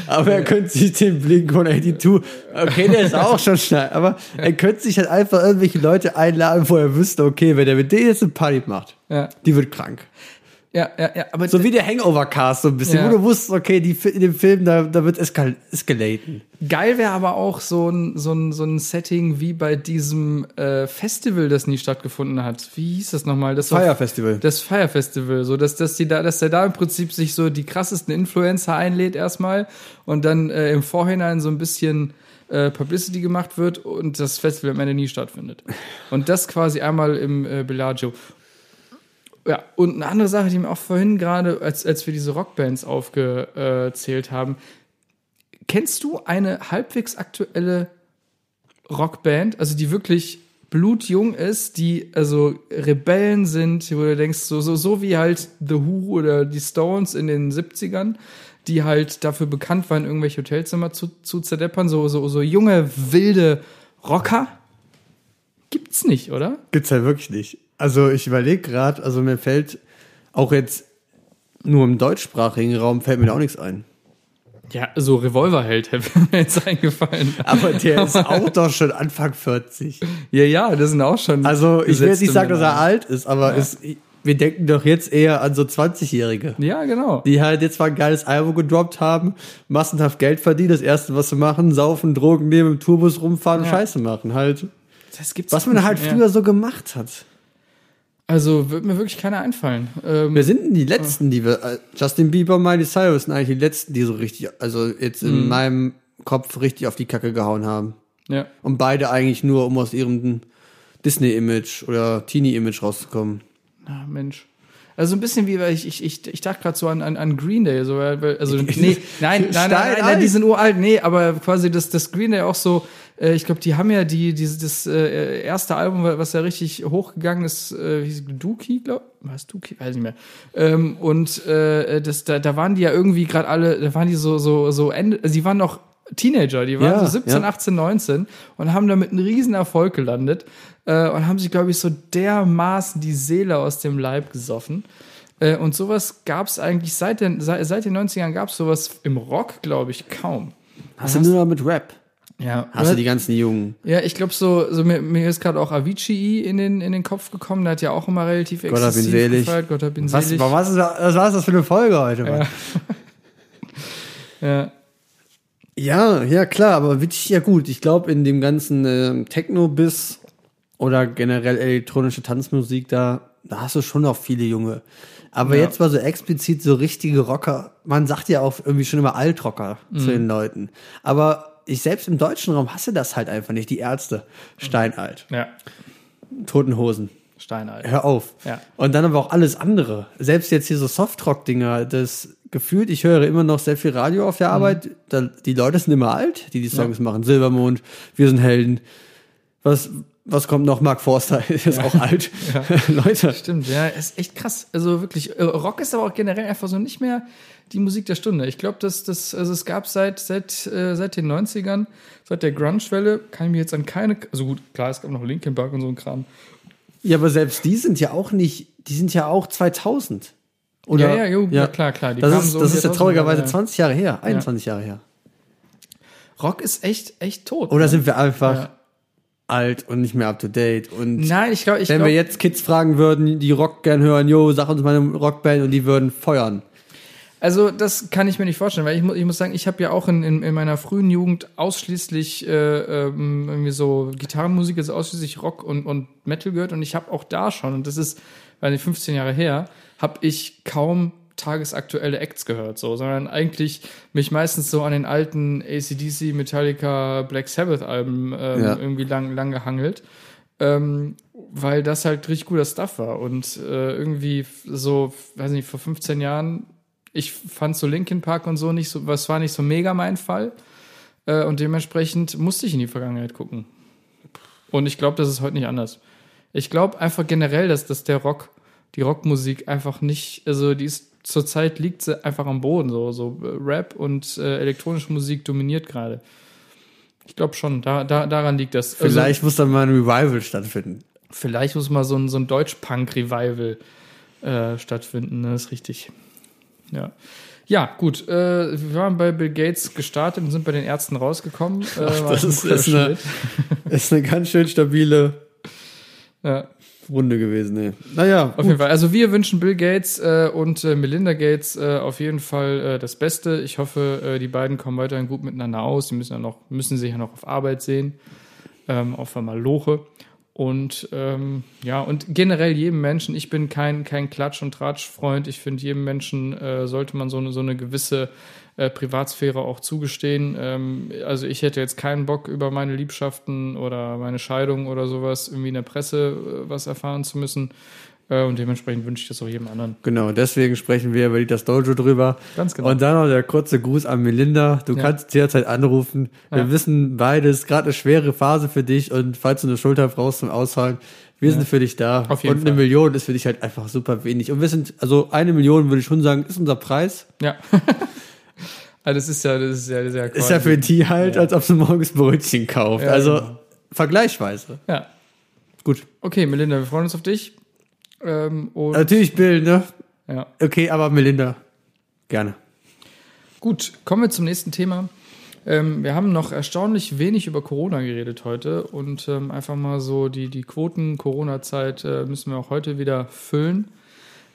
Aber er könnte sich den Blink 182, okay, der ist auch schon schnell, aber er könnte sich halt einfach irgendwelche Leute einladen, wo er wüsste, okay, wenn er mit denen jetzt eine Party macht, Ja. die wird krank. Ja, ja, ja, aber So wie der Hangover-Cast, so ein bisschen, Ja. wo du wusstest, okay, die, in dem Film, da, da wird eskal eskalaten. Geil wäre aber auch so ein, so, ein, so ein Setting wie bei diesem äh, Festival, das nie stattgefunden hat. Wie hieß das nochmal? Das Fire Festival. Das Fire Festival, so dass, dass, die da, dass der da im Prinzip sich so die krassesten Influencer einlädt erstmal und dann äh, im Vorhinein so ein bisschen äh, Publicity gemacht wird und das Festival am Ende nie stattfindet. Und das quasi einmal im äh, Bellagio. Ja, und eine andere Sache, die mir auch vorhin gerade, als, als wir diese Rockbands aufgezählt haben, kennst du eine halbwegs aktuelle Rockband, also die wirklich blutjung ist, die also Rebellen sind, wo du denkst, so, so, so wie halt The Who oder die Stones in den 70ern, die halt dafür bekannt waren, irgendwelche Hotelzimmer zu, zu zerdeppern, so, so, so junge, wilde Rocker? Gibt's nicht, oder? Gibt's halt wirklich nicht. Also ich überlege gerade, also mir fällt auch jetzt nur im deutschsprachigen Raum fällt mir da auch nichts ein. Ja, so Revolverheld hätte mir jetzt eingefallen. Aber der ist auch doch schon Anfang 40. Ja, ja, das sind auch schon. Also ich will jetzt nicht sagen, dass er alt ist, aber es, wir denken doch jetzt eher an so 20-Jährige. Ja, genau. Die halt jetzt mal ein geiles Album gedroppt haben, massenhaft Geld verdienen, das erste, was sie machen, saufen, Drogen nehmen, im Tourbus rumfahren Ja. Scheiße machen. Halt, Das gibt's was man halt früher so gemacht hat. Also wird mir wirklich keiner einfallen. Ähm, Wer sind denn die letzten, die wir, äh, Justin Bieber und Miley Cyrus sind eigentlich die letzten, die so richtig, also jetzt in Mhm. meinem Kopf richtig auf die Kacke gehauen haben. ja. Und beide eigentlich nur, um aus ihrem Disney-Image oder Teenie-Image rauszukommen. Ah, Mensch. Also ein bisschen wie, weil ich, ich, ich, ich dachte gerade so an, an, an Green Day, so, weil, also, nee, nein, nein, nein, nein, nein, die sind uralt, nee, aber quasi das, das Green Day auch so, äh, ich glaube, die haben ja die, die das äh, erste Album, was ja richtig hochgegangen ist, äh, wie hieß es, Dookie, glaub, was Dookie, weiß nicht mehr. Ähm, und äh, das, da, da waren die ja irgendwie gerade alle, da waren die so, so, so Ende, die waren noch Teenager, die waren Ja, so 17, ja. 18, 19 und haben damit einen riesen Erfolg gelandet äh, und haben sich, glaube ich, so dermaßen die Seele aus dem Leib gesoffen. Äh, und sowas gab es eigentlich seit den, seit, seit den 90ern gab es sowas im Rock, glaube ich, kaum. Hast du nur noch mit Rap? Ja, Hast du die ganzen Jungen? ja ich glaube, so, so mir, mir ist gerade auch Avicii in den, in den Kopf gekommen. Der hat ja auch immer relativ Gott hab ihn selig. gefeiert. Gott hab ihn Was, selig. was, ist, das- was war das für eine Folge heute? Mann? Ja. Ja, ja, klar, aber witzig, ja gut. Ich glaube, in dem ganzen äh, Techno-Biss oder generell elektronische Tanzmusik, da, da hast du schon noch viele Junge. Aber Ja. jetzt mal so explizit so richtige Rocker. Man sagt ja auch irgendwie schon immer Altrocker zu den Leuten. Aber ich selbst im deutschen Raum hasse das halt einfach nicht. Die Ärzte, Steinalt, ja. Toten Hosen. Steinalt. Hör auf. Ja. Und dann aber auch alles andere. Selbst jetzt hier so Softrock-Dinger, das gefühlt, ich höre immer noch sehr viel Radio auf der Arbeit. Da, die Leute sind immer alt, die die Songs machen. Silbermond, Wir sind Helden. Was, was kommt noch? Mark Forster ist auch alt. Leute. Stimmt, ja, ist echt krass. Also wirklich, Rock ist aber auch generell einfach so nicht mehr die Musik der Stunde. Ich glaube, dass das, also es gab seit, seit, äh, seit den 90ern, seit der Grunge-Welle, kann ich mir jetzt an keine, also gut, klar, es gab noch Linkin Park und so ein Kram. Ja, aber selbst die sind ja auch nicht, die sind ja auch 2000. Oder? Ja, ja, jo, ja, klar, klar, die das ist, so das ist ja traurigerweise 2000er, 20 Jahre her, 21 Jahre her. Rock ist echt, echt tot. Oder sind wir einfach Ja. alt und nicht mehr up to date? Und Nein, ich glaube, ich Wenn glaub, wir jetzt Kids fragen würden, die Rock gern hören, yo, sag uns mal eine Rockband und die würden feuern. Also das kann ich mir nicht vorstellen, weil ich, mu ich muss sagen, ich habe ja auch in, in, in meiner frühen Jugend ausschließlich äh, ähm, irgendwie so Gitarrenmusik, also ausschließlich Rock und, und Metal gehört und ich habe auch da schon, und das ist, weil die 15 Jahre her, habe ich kaum tagesaktuelle Acts gehört, so, sondern eigentlich mich meistens so an den alten ACDC, Metallica, Black Sabbath Alben ähm, Ja. irgendwie lang, lang gehangelt. Ähm, weil das halt richtig guter Stuff war. Und äh, irgendwie so, weiß nicht, vor 15 Jahren, ich fand so Linkin Park und so nicht so, was war nicht so mega mein Fall. Äh, und dementsprechend musste ich in die Vergangenheit gucken. Und ich glaube, das ist heute nicht anders. Ich glaube einfach generell, dass, dass der Rock, die Rockmusik einfach nicht, also die ist zurzeit liegt sie einfach am Boden. So, so äh, Rap und äh, elektronische Musik dominiert gerade. Ich glaube schon, da, da, daran liegt das. Also, Vielleicht muss dann mal ein Revival stattfinden. Vielleicht muss mal so ein, so ein Deutsch-Punk-Revival äh, stattfinden, ne? ist richtig. Ja. Ja, gut. Äh, wir waren bei Bill Gates gestartet und sind bei den Ärzten rausgekommen. Äh, war das ist- ist eine-. Ist eine ganz schön stabile ja, Runde gewesen. Nee. Naja, auf jeden Fall. Also wir wünschen Bill Gates äh, und äh, Melinda Gates äh, auf jeden Fall äh, das Beste. Ich hoffe, äh, die beiden kommen weiterhin gut miteinander aus. Die müssen ja noch, müssen sich ja noch auf Arbeit sehen. Ähm, auf einmal Loche. Und ähm, ja, und generell jedem Menschen, ich bin kein, kein Klatsch- und Tratsch-Freund. Ich finde, jedem Menschen äh, sollte man so eine, so eine gewisse äh, Privatsphäre auch zugestehen. Ähm, also ich hätte jetzt keinen Bock, über meine Liebschaften oder meine Scheidung oder sowas irgendwie in der Presse äh, was erfahren zu müssen. Äh, und dementsprechend wünsche ich das auch jedem anderen. Genau, deswegen sprechen wir über das Dojo drüber. Ganz genau. Und dann noch der kurze Gruß an Melinda. Du Ja. kannst jederzeit anrufen. Wir Ja. wissen beides, gerade eine schwere Phase für dich und falls du eine Schulter brauchst zum Ausfallen, wir sind für dich da. Auf jeden und eine Fall. Million ist für dich halt einfach super wenig. Und wir sind, also eine Million würde ich schon sagen, ist unser Preis. Ja. also das ist ja, das ist ja sehr Ist ja für die halt, als ob sie morgens Brötchen kauft. Ja, also genau. vergleichsweise. Ja. Gut. Okay, Melinda, wir freuen uns auf dich. Ähm, und Natürlich Bill, ne? ja. Okay, aber Melinda. Gerne. Gut, kommen wir zum nächsten Thema. Ähm, wir haben noch erstaunlich wenig über Corona geredet heute und ähm, einfach mal so die, die Quoten-Corona-Zeit äh, müssen wir auch heute wieder füllen.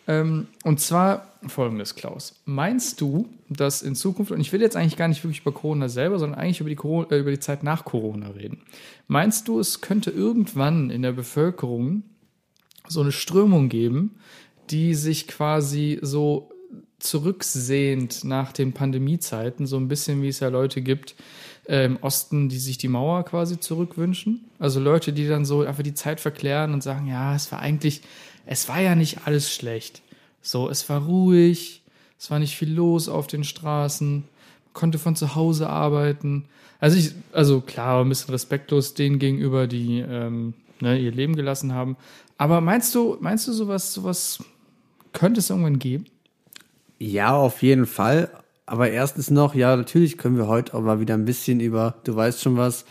Ähm, und zwar folgendes, Klaus. Meinst du, dass in Zukunft, und ich will jetzt eigentlich gar nicht wirklich über Corona selber, sondern eigentlich über die, Corona, äh, über die Zeit nach Corona reden. Meinst du, es könnte irgendwann in der Bevölkerung so eine Strömung geben, die sich quasi so zurücksehend nach den Pandemiezeiten, so ein bisschen wie es ja Leute gibt äh, im Osten, die sich die Mauer quasi zurückwünschen. Also Leute, die dann so einfach die Zeit verklären und sagen, ja, es war eigentlich, es war ja nicht alles schlecht. So, es war ruhig, es war nicht viel los auf den Straßen, konnte von zu Hause arbeiten. Also ich, also klar, ein bisschen respektlos denen gegenüber, die ähm, ne, ihr Leben gelassen haben. Aber meinst du, meinst du sowas, sowas könnte es irgendwann geben? Ja, auf jeden Fall. Aber erstens noch, ja, natürlich können wir heute auch mal wieder ein bisschen über, du weißt schon was,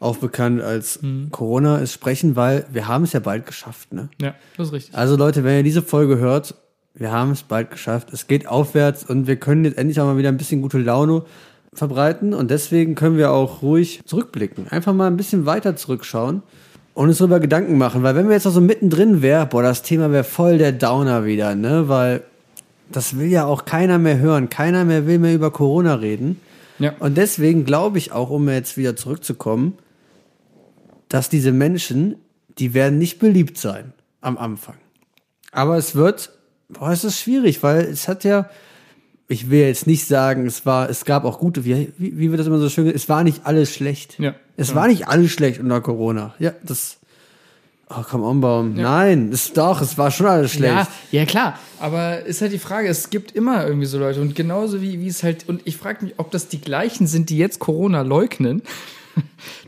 auch bekannt als Corona ist sprechen, weil wir haben es ja bald geschafft, ne? Ja, das ist richtig. Also Leute, wenn ihr diese Folge hört, wir haben es bald geschafft. Es geht aufwärts und wir können jetzt endlich auch mal wieder ein bisschen gute Laune verbreiten und deswegen können wir auch ruhig zurückblicken. Einfach mal ein bisschen weiter zurückschauen und uns darüber Gedanken machen, weil wenn wir jetzt noch so mittendrin wären, boah, das Thema wäre voll der Downer wieder, ne, weil das will ja auch keiner mehr hören. Keiner mehr will mehr über Corona reden. Ja. Und deswegen glaube ich auch, um jetzt wieder zurückzukommen, dass diese Menschen, die werden nicht beliebt sein am Anfang. Aber es wird, boah, es ist schwierig, weil es hat ja, ich will jetzt nicht sagen, es war, es gab auch gute, wie, wie, wie wird das immer so schön, es war nicht alles schlecht. Ja. Es Ja. war nicht alles schlecht unter Corona. Ja, das, oh, komm on, Baum. Nein, es, doch, es war schon alles schlecht. Ja, ja, klar. Aber ist halt die Frage, es gibt immer irgendwie so Leute. Und genauso wie, wie es halt, und ich frage mich, ob das die gleichen sind, die jetzt Corona leugnen.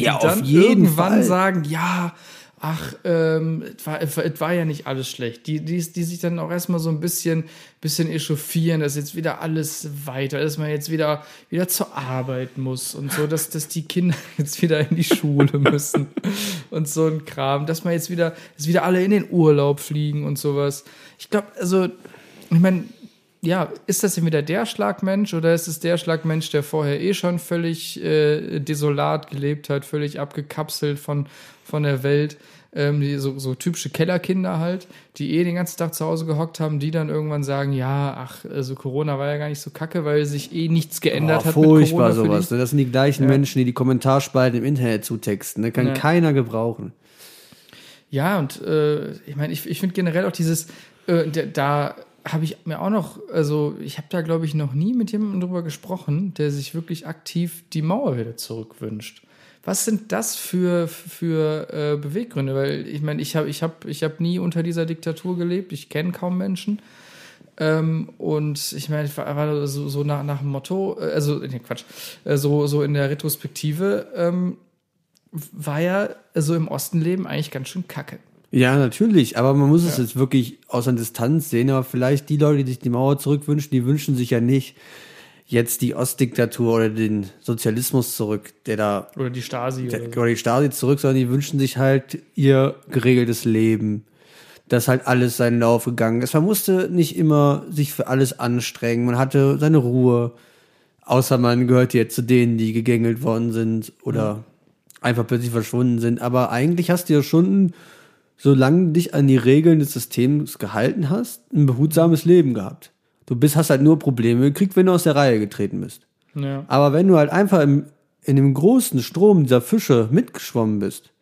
Die Ja, auf dann jeden irgendwann Fall. sagen, ja, ach, ähm, es war, es war ja nicht alles schlecht. Die, die, die sich dann auch erstmal so ein bisschen, bisschen echauffieren, dass jetzt wieder alles weiter, dass man jetzt wieder, wieder zur Arbeit muss und so, dass, dass die Kinder jetzt wieder in die Schule müssen und so ein Kram, dass man jetzt wieder, dass wieder alle in den Urlaub fliegen und sowas. Ich glaube, also, ich meine, ja, ist das entweder der Schlagmensch oder ist es der Schlagmensch, der vorher eh schon völlig äh, desolat gelebt hat, völlig abgekapselt von, von der Welt? Ähm, die, so, so typische Kellerkinder halt, die eh den ganzen Tag zu Hause gehockt haben, die dann irgendwann sagen, ja, ach, also Corona war ja gar nicht so kacke, weil sich eh nichts geändert Oh, hat furchtbar mit Corona. sowas. ne? Das sind die gleichen Ja. Menschen, die die Kommentarspalten im Internet zutexten. Ne? Kann Ja. keiner gebrauchen. Ja, und äh, ich meine, ich, ich finde generell auch dieses, äh, da, da habe ich mir auch noch, also ich habe da, glaube ich, noch nie mit jemandem drüber gesprochen, der sich wirklich aktiv die Mauer wieder zurückwünscht. Was sind das für, für äh, Beweggründe? Weil ich meine, ich habe ich hab, ich hab nie unter dieser Diktatur gelebt, ich kenne kaum Menschen. Ähm, und ich meine, ich war, so, so nach, nach dem Motto, äh, also, nee, Quatsch, äh, so, so in der Retrospektive ähm, war ja so im Osten leben eigentlich ganz schön kacke. Ja, natürlich, aber man muss es jetzt wirklich aus einer Distanz sehen, aber vielleicht die Leute, die sich die Mauer zurückwünschen, die wünschen sich ja nicht jetzt die Ostdiktatur oder den Sozialismus zurück, der da, Oder die Stasi. der, oder so. oder die Stasi zurück, sondern die wünschen sich halt ihr geregeltes Leben, dass halt alles seinen Lauf gegangen ist. Man musste nicht immer sich für alles anstrengen, man hatte seine Ruhe, außer man gehört jetzt zu denen, die gegängelt worden sind oder einfach plötzlich verschwunden sind. Aber eigentlich hast du ja schon, solange du dich an die Regeln des Systems gehalten hast, ein behutsames Leben gehabt. Du bist, hast halt nur Probleme gekriegt, wenn du aus der Reihe getreten bist. Ja. Aber wenn du halt einfach im, in dem großen Strom dieser Fische mitgeschwommen bist,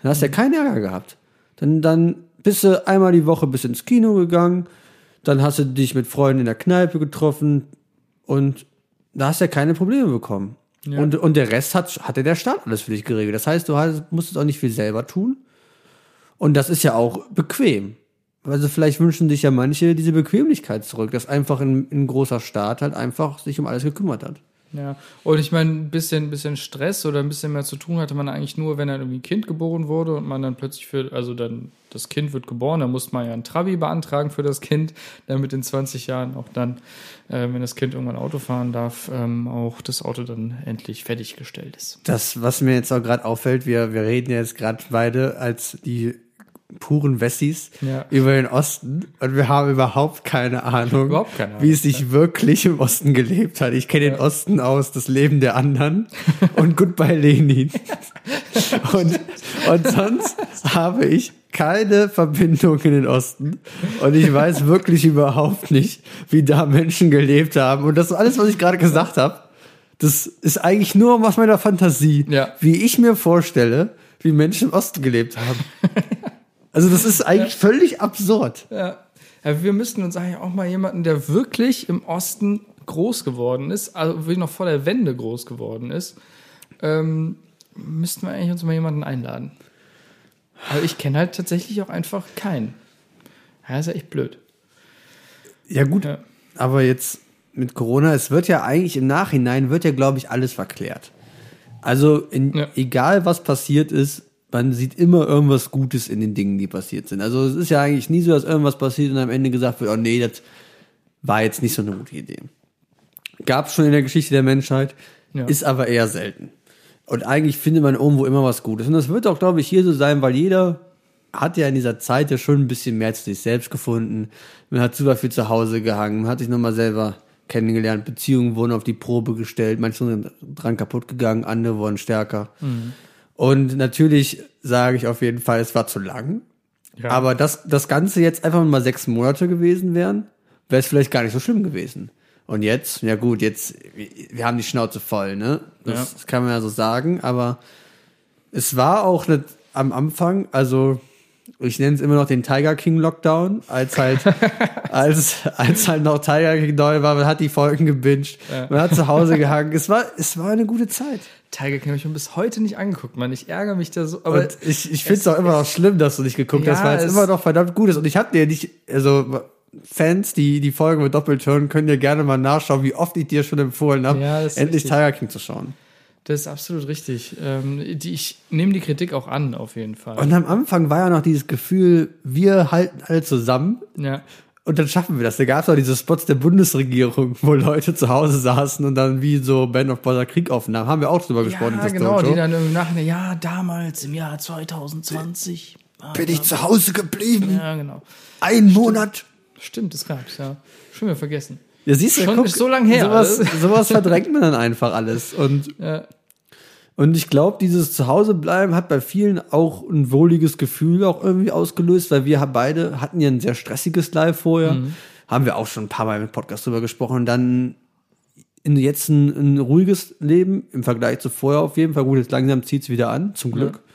dann hast du ja keinen Ärger gehabt. Dann, dann bist du einmal die Woche bis ins Kino gegangen, dann hast du dich mit Freunden in der Kneipe getroffen und da hast du ja keine Probleme bekommen. Und, und der Rest hat, hatte der Staat alles für dich geregelt. Das heißt, du hast, musstest auch nicht viel selber tun. Und das ist ja auch bequem. Also vielleicht wünschen sich ja manche diese Bequemlichkeit zurück, dass einfach ein, ein großer Staat halt einfach sich um alles gekümmert hat. Ja, und ich meine, ein bisschen, bisschen Stress oder ein bisschen mehr zu tun hatte man eigentlich nur, wenn dann irgendwie ein Kind geboren wurde und man dann plötzlich für, also dann das Kind wird geboren, dann muss man ja ein Trabi beantragen für das Kind, damit in 20 Jahren auch dann, äh, wenn das Kind irgendwann Auto fahren darf, ähm, auch das Auto dann endlich fertiggestellt ist. Das, was mir jetzt auch gerade auffällt, wir, wir reden ja jetzt gerade beide als die puren Wessis Ja. über den Osten und wir haben überhaupt keine Ahnung, Überhaupt keine Ahnung, wie es sich wirklich im Osten gelebt hat. Ich kenne den Osten aus das Leben der anderen und Goodbye Lenin. und, und sonst habe ich keine Verbindung in den Osten und ich weiß wirklich überhaupt nicht, wie da Menschen gelebt haben. Und das alles, was ich gerade gesagt habe, das ist eigentlich nur aus meiner Fantasie, Ja. wie ich mir vorstelle, wie Menschen im Osten gelebt haben. Also das ist eigentlich völlig absurd. Ja. ja, wir müssten uns eigentlich auch mal jemanden, der wirklich im Osten groß geworden ist, also wirklich noch vor der Wende groß geworden ist, ähm, müssten wir eigentlich uns mal jemanden einladen. Aber ich kenne halt tatsächlich auch einfach keinen. Ja, ist ja echt blöd. Ja gut, Ja. aber jetzt mit Corona, es wird ja eigentlich im Nachhinein, wird ja, glaube ich, alles verklärt. Also in, Ja. egal was passiert ist, man sieht immer irgendwas Gutes in den Dingen, die passiert sind. Also es ist ja eigentlich nie so, dass irgendwas passiert und am Ende gesagt wird, oh nee, das war jetzt nicht so eine gute Idee. Gab es schon in der Geschichte der Menschheit, Ja. ist aber eher selten. Und eigentlich findet man irgendwo immer was Gutes. Und das wird auch, glaube ich, hier so sein, weil jeder hat ja in dieser Zeit ja schon ein bisschen mehr zu sich selbst gefunden. Man hat super viel zu Hause gehangen, man hat sich nochmal selber kennengelernt, Beziehungen wurden auf die Probe gestellt, manche sind dran kaputt gegangen, andere wurden stärker. Und natürlich sage ich auf jeden Fall, es war zu lang. Ja. Aber dass das Ganze jetzt einfach mal sechs Monate gewesen wären, wäre es vielleicht gar nicht so schlimm gewesen. Und jetzt, ja gut, jetzt, wir- haben die Schnauze voll, ne? Das, Ja. das kann man ja so sagen, aber es war auch nicht am Anfang, also ich nenne es immer noch den Tiger King Lockdown, als halt, als, als halt noch Tiger King neu war, man hat die Folgen gebinged, man hat zu Hause gehangen. Es war, es war eine gute Zeit. Tiger King habe ich mir bis heute nicht angeguckt, Mann. Ich ärgere mich da so. Aber Und ich, ich finde es auch immer noch schlimm, dass du nicht geguckt hast, Ja, weil es immer noch verdammt gut ist. Und ich habe dir nicht, also Fans, die die Folge mit doppelt hören, können dir gerne mal nachschauen, wie oft ich dir schon empfohlen habe, Ja, endlich richtig. Tiger King zu schauen. Das ist absolut richtig. Ähm, die, ich nehme die Kritik auch an, auf jeden Fall. Und am Anfang war ja noch dieses Gefühl, wir halten alle zusammen ja. und dann schaffen wir das. Da gab es auch diese Spots der Bundesregierung, wo Leute zu Hause saßen und dann wie so Band of Brothers Krieg aufnahmen. Haben wir auch drüber gesprochen. Ja, genau, Dojo. die dann irgendwie nachher, ja, damals im Jahr 2020. Ah, Bin ich zu Hause geblieben? Ja, genau. Ein Monat. Stimmt, das gab's, ja. Schon wieder vergessen. Ja, siehst du, Schon guck, so lang her. Sowas, sowas verdrängt man dann einfach alles. Und, Ja. und ich glaube, dieses Zuhausebleiben hat bei vielen auch ein wohliges Gefühl auch irgendwie ausgelöst, weil wir beide hatten ja ein sehr stressiges Live vorher. Mhm. Haben wir auch schon ein paar Mal im Podcast drüber gesprochen. Und dann in jetzt ein, ein ruhiges Leben im Vergleich zu vorher auf jeden Fall. Gut, jetzt langsam zieht's wieder an, zum Glück. Ja,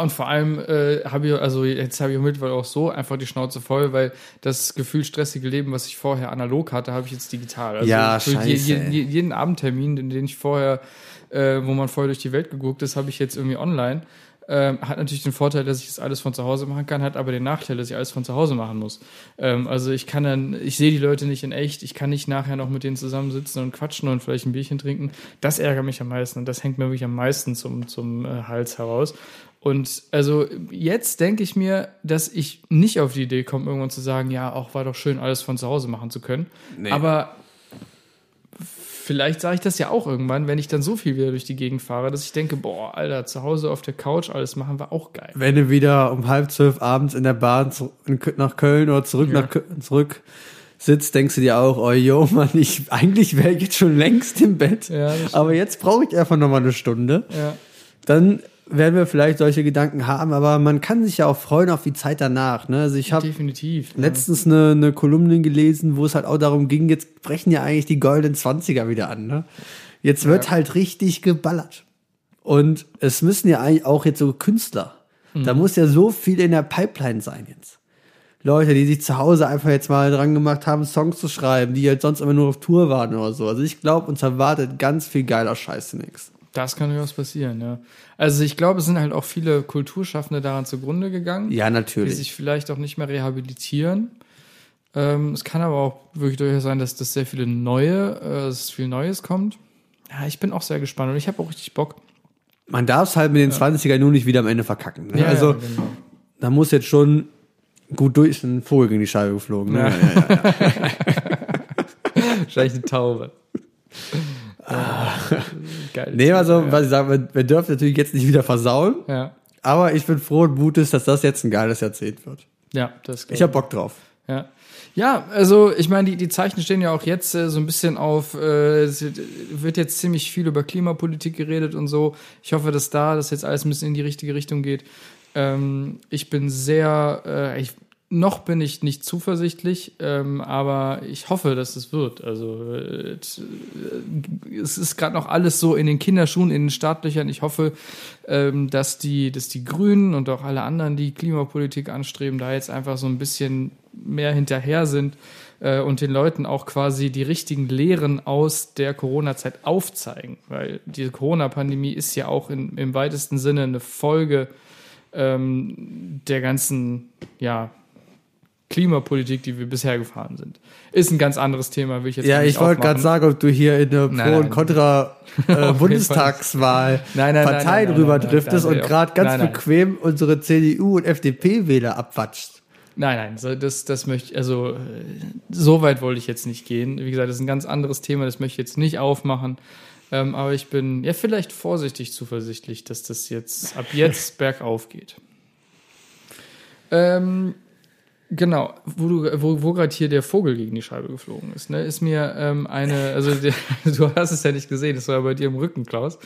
und vor allem äh, habe ich, also jetzt habe ich mittlerweile auch so einfach die Schnauze voll, weil das Gefühl stressige Leben, was ich vorher analog hatte, habe ich jetzt digital. Also Ja, scheiße, je, ey. je, jeden Abendtermin, den, den ich vorher, äh, wo man vorher durch die Welt geguckt ist, habe ich jetzt irgendwie online. Ähm, hat natürlich den Vorteil, dass ich das alles von zu Hause machen kann, hat aber den Nachteil, dass ich alles von zu Hause machen muss. Ähm, also ich kann dann, ich sehe die Leute nicht in echt, ich kann nicht nachher noch mit denen zusammensitzen und quatschen und vielleicht ein Bierchen trinken. Das ärgert mich am meisten und das hängt mir wirklich am meisten zum, zum äh, Hals heraus. Und also jetzt denke ich mir, dass ich nicht auf die Idee komme, irgendwann zu sagen, ja, auch war doch schön, alles von zu Hause machen zu können. Nee. Aber vielleicht sage ich das ja auch irgendwann, wenn ich dann so viel wieder durch die Gegend fahre, dass ich denke, boah, Alter, zu Hause auf der Couch alles machen war auch geil. Wenn du wieder um halb zwölf abends in der Bahn nach Köln oder zurück Ja. nach Kö- zurück sitzt, denkst du dir auch, oh yo, Mann, ich, eigentlich wäre ich jetzt schon längst im Bett. Ja, aber jetzt brauche ich einfach noch mal eine Stunde. Ja. Dann werden wir vielleicht solche Gedanken haben, aber man kann sich ja auch freuen auf die Zeit danach. Ne? Also ich habe Definitiv. letztens eine, eine Kolumne gelesen, wo es halt auch darum ging, jetzt brechen ja eigentlich die goldenen Zwanziger wieder an. Ne? Jetzt wird Ja. halt richtig geballert. Und es müssen ja eigentlich auch jetzt so Künstler. Da muss ja so viel in der Pipeline sein jetzt. Leute, die sich zu Hause einfach jetzt mal dran gemacht haben, Songs zu schreiben, die halt sonst immer nur auf Tour waren oder so. Also ich glaube, uns erwartet ganz viel geiler Scheiß demnächst. Das kann durchaus passieren, ja. Also ich glaube, es sind halt auch viele Kulturschaffende daran zugrunde gegangen. Ja, die natürlich. sich vielleicht auch nicht mehr rehabilitieren. Ähm, es kann aber auch wirklich durchaus sein, dass das sehr viele neue, äh, dass viel Neues kommt. Ja, ich bin auch sehr gespannt und ich habe auch richtig Bock. Man darf es halt mit den 20er nur nicht wieder am Ende verkacken. Ne? also ja, genau. da muss jetzt schon gut durch ein Vogel gegen die Scheibe geflogen. Ne? Ja. Wahrscheinlich eine Taube. Geil. Nee, also, was ich sage, wir, wir dürfen natürlich jetzt nicht wieder versauen, Ja, aber ich bin froh und Mutes, dass das jetzt ein geiles Jahrzehnt wird. ja, das Ich hab Bock drauf. Ja. Ja, also ich meine, die, die Zeichen stehen ja auch jetzt äh, so ein bisschen auf, äh, es wird jetzt ziemlich viel über Klimapolitik geredet und so. Ich hoffe, dass da das jetzt alles ein bisschen in die richtige Richtung geht. Ähm, ich bin sehr, äh, ich, noch bin ich nicht zuversichtlich, ähm, aber ich hoffe, dass es wird. Also äh, äh, es ist gerade noch alles so in den Kinderschuhen, in den Startlöchern. Ich hoffe, ähm, dass die, dass die Grünen und auch alle anderen, die Klimapolitik anstreben, da jetzt einfach so ein bisschen mehr hinterher sind äh, und den Leuten auch quasi die richtigen Lehren aus der Corona-Zeit aufzeigen. Weil die Corona-Pandemie ist ja auch in, im weitesten Sinne eine Folge ähm, der ganzen, ja, Klimapolitik, die wir bisher gefahren sind. Ist ein ganz anderes Thema, will ich jetzt Ja, ich wollte gerade sagen, ob du hier in der Pro- und nein. Contra äh, jeden Bundestagswahl Nein, nein, Partei nein, nein, drüber nein, nein, driftest und gerade ganz nein, nein. bequem unsere CDU und FDP-Wähler abwatschst. Nein, nein, das, das möchte also äh, so weit wollte ich jetzt nicht gehen. Wie gesagt, das ist ein ganz anderes Thema, das möchte ich jetzt nicht aufmachen. Ähm, aber ich bin ja vielleicht vorsichtig zuversichtlich, dass das jetzt ab jetzt bergauf geht. Ähm, genau, wo, du, wo, wo gerade hier der Vogel gegen die Scheibe geflogen ist, ne, ist mir ähm, eine, also der, du hast es ja nicht gesehen, das war ja bei dir im Rücken, Klaus.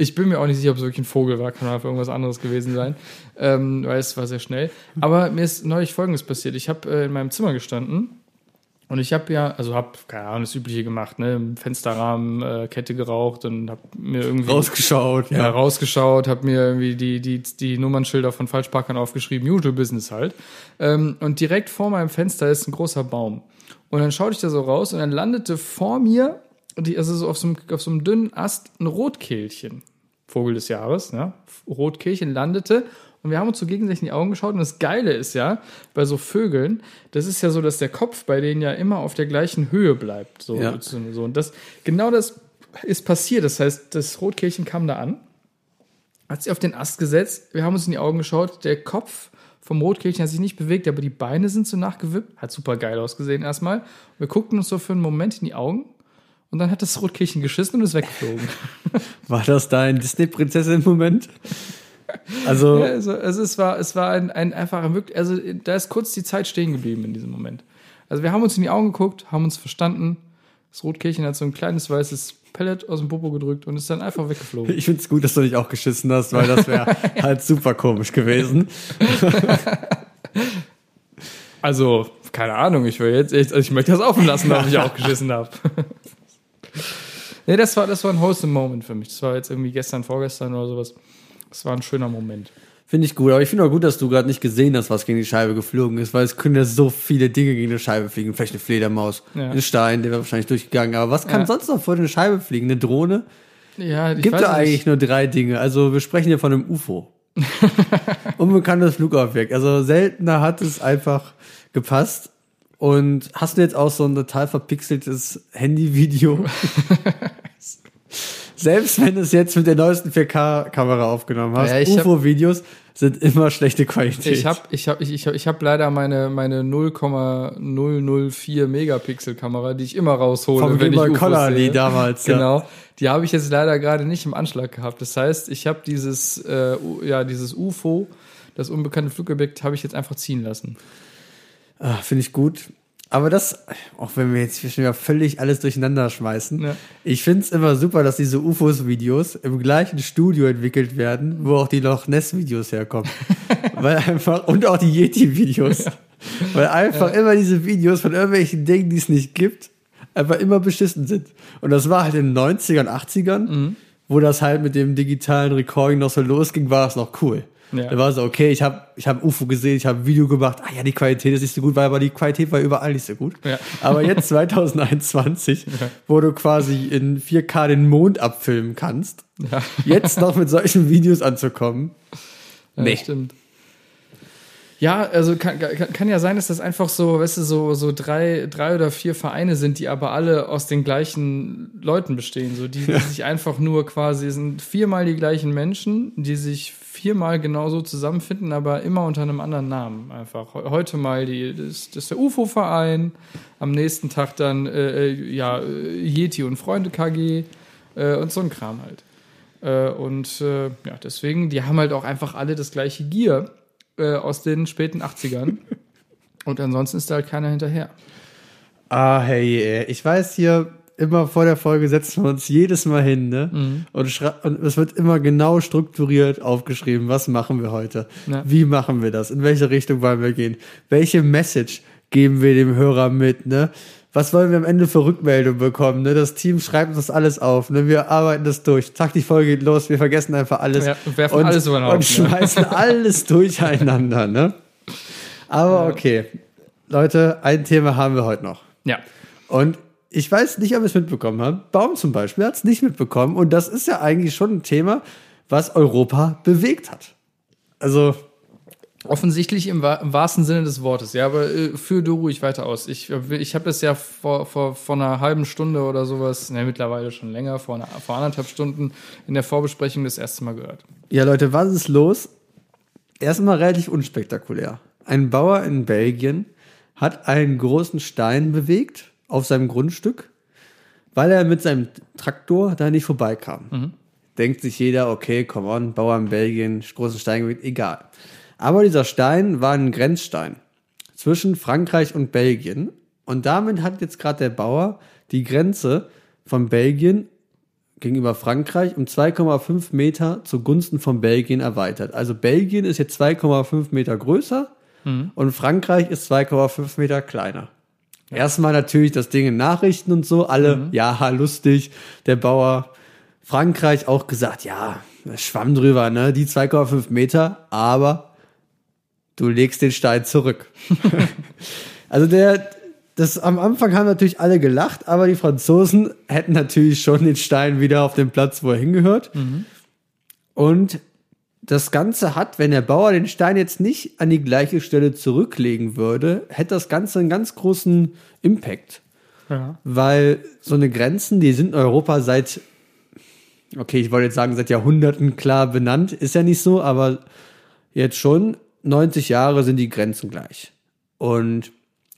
Ich bin mir auch nicht sicher, ob es wirklich ein Vogel war, kann auch irgendwas anderes gewesen sein, ähm, weil es war sehr schnell. Aber mir ist neulich Folgendes passiert. Ich habe äh, in meinem Zimmer gestanden und ich habe ja, also habe, keine Ahnung, das Übliche gemacht, ne, im Fensterrahmen äh, Kette geraucht und habe mir irgendwie Rausgeschaut, ja, rausgeschaut, habe mir irgendwie die, die, die Nummernschilder von Falschparkern aufgeschrieben, Usual Business halt. Ähm, und direkt vor meinem Fenster ist ein großer Baum. Und dann schaute ich da so raus und dann landete vor mir, die, also so auf so, einem, auf so einem dünnen Ast, ein Rotkehlchen. Vogel des Jahres, ne? Rotkehlchen landete und wir haben uns so gegenseitig in die Augen geschaut und das Geile ist ja, bei so Vögeln, das ist ja so, dass der Kopf bei denen ja immer auf der gleichen Höhe bleibt. So, Ja. so. Und das, genau das ist passiert. Das heißt, das Rotkehlchen kam da an, hat sich auf den Ast gesetzt, wir haben uns in die Augen geschaut, der Kopf vom Rotkehlchen hat sich nicht bewegt, aber die Beine sind so nachgewippt, hat super geil ausgesehen erstmal. Wir guckten uns so für einen Moment in die Augen und dann hat das Rotkehlchen geschissen und ist weggeflogen. War das dein Disney-Prinzessin-Moment? Also, Ja, also, also es war, es war ein, ein einfach wirklich, also da ist kurz die Zeit stehen geblieben in diesem Moment. Also wir haben uns in die Augen geguckt, haben uns verstanden. Das Rotkehlchen hat so ein kleines weißes Pellet aus dem Popo gedrückt und ist dann einfach weggeflogen. Ich find's gut, dass du nicht auch geschissen hast, weil das wäre halt super komisch gewesen. Also, keine Ahnung, ich will jetzt echt, also ich möchte das offen lassen, ob ich auch geschissen habe. nee, das war, das war ein wholesome Moment für mich. Das war jetzt irgendwie gestern, vorgestern oder sowas. Das war ein schöner Moment. Finde ich gut, aber ich finde auch gut, dass du gerade nicht gesehen hast, was gegen die Scheibe geflogen ist, weil es können ja so viele Dinge gegen eine Scheibe fliegen. Vielleicht eine Fledermaus, Ja. ein Stein, der wäre wahrscheinlich durchgegangen. Aber was kann Ja. sonst noch vor eine Scheibe fliegen? Eine Drohne? Ja, ich Gibt weiß ja eigentlich nicht. nur drei Dinge. Also wir sprechen hier von einem UFO. Unbekanntes Flugobjekt. Also seltener hat es einfach gepasst. Und hast du jetzt auch so ein total verpixeltes Handyvideo? Selbst wenn du es jetzt mit der neuesten 4K-Kamera aufgenommen hast, Ja, ich UFO-Videos sind immer schlechte Qualität. Ich habe ich hab, ich, ich hab, ich hab leider meine, meine 0,004 Megapixel Kamera, die ich immer raushole, Vom wenn ich Game Boy UFOs sehe. die damals, ja. Genau. Die habe ich jetzt leider gerade nicht im Anschlag gehabt. Das heißt, ich habe dieses, äh, ja, dieses UFO, das unbekannte Flugobjekt, habe ich jetzt einfach ziehen lassen. Ah, Finde ich gut. Aber das, auch wenn wir jetzt schon wieder völlig alles durcheinander schmeißen, Ja. ich finde es immer super, dass diese UFOs-Videos im gleichen Studio entwickelt werden, wo auch die Loch Ness-Videos herkommen. Weil einfach, und auch die Yeti-Videos. Weil einfach immer diese Videos von irgendwelchen Dingen, die es nicht gibt, einfach immer beschissen sind. Und das war halt in den 90ern, 80ern, Mhm. wo das halt mit dem digitalen Recording noch so losging, war es noch cool. Ja. Da war so, okay, ich habe ich hab UFO gesehen, ich habe ein Video gemacht, ah ja, die Qualität ist nicht so gut, weil aber die Qualität war überall nicht so gut. Ja. Aber jetzt 2021, wo du quasi in 4K den Mond abfilmen kannst, jetzt noch mit solchen Videos anzukommen. ja Nee. stimmt. Ja, also kann, kann, kann ja sein, dass das einfach so, weißt du, so, so drei, drei oder vier Vereine sind, die aber alle aus den gleichen Leuten bestehen. So, die, die sich einfach nur quasi, sind viermal die gleichen Menschen, die sich viermal genauso zusammenfinden, aber immer unter einem anderen Namen. Einfach. Heu- Heute mal die, das, das ist der UFO-Verein, am nächsten Tag dann äh, äh, ja, äh, Yeti und Freunde KG äh, und so ein Kram halt. Äh, und äh, ja, deswegen, die haben halt auch einfach alle das gleiche Gear äh, aus den späten 80ern. und ansonsten ist da halt keiner hinterher. Ah, hey, ey. ich weiß hier, immer vor der Folge setzen wir uns jedes Mal hin, ne? Mhm. Und, und es wird immer genau strukturiert aufgeschrieben, was machen wir heute? Ja. Wie machen wir das? In welche Richtung wollen wir gehen? Welche Message geben wir dem Hörer mit, ne? Was wollen wir am Ende für Rückmeldung bekommen? Ne? Das Team schreibt uns das alles auf. Ne? Wir arbeiten das durch. Zack, die Folge geht los. Wir vergessen einfach alles. Ja, und werfen alles über den Und Haufen, ne? schmeißen alles durcheinander. Ne? Aber okay. Leute, ein Thema haben wir heute noch. Ja. Und ich weiß nicht, ob ihr es mitbekommen habt. Baum zum Beispiel hat es nicht mitbekommen. Und das ist ja eigentlich schon ein Thema, was Europa bewegt hat. Also, Offensichtlich im, im wahrsten Sinne des Wortes, ja, aber äh, führ du ruhig weiter aus. Ich, ich habe das ja vor, vor, vor einer halben Stunde oder sowas, ne, mittlerweile schon länger, vor, einer, vor anderthalb Stunden in der Vorbesprechung das erste Mal gehört. ja Leute, was ist los? Erstmal relativ unspektakulär. Ein Bauer in Belgien hat einen großen Stein bewegt auf seinem Grundstück, weil er mit seinem Traktor da nicht vorbeikam. Denkt sich jeder, okay, come on, Bauer in Belgien, großen Stein bewegt, egal. Aber dieser Stein war ein Grenzstein zwischen Frankreich und Belgien. Und damit hat jetzt gerade der Bauer die Grenze von Belgien gegenüber Frankreich um 2,5 Meter zugunsten von Belgien erweitert. Also Belgien ist jetzt 2,5 Meter größer und Frankreich ist 2,5 Meter kleiner. Erstmal natürlich das Ding in Nachrichten und so, alle, ja, ha, lustig, der Bauer. Frankreich auch gesagt, ja, schwamm drüber, ne, die 2,5 Meter, aber du legst den Stein zurück. also der, das am Anfang haben natürlich alle gelacht, aber die Franzosen hätten natürlich schon den Stein wieder auf den Platz, wo er hingehört. Und das Ganze hat, wenn der Bauer den Stein jetzt nicht an die gleiche Stelle zurücklegen würde, hätte das Ganze einen ganz großen Impact. Ja. Weil so eine Grenzen, die sind in Europa seit, okay, ich wollte jetzt sagen, seit Jahrhunderten klar benannt, ist ja nicht so, aber jetzt schon 90 Jahre sind die Grenzen gleich. Und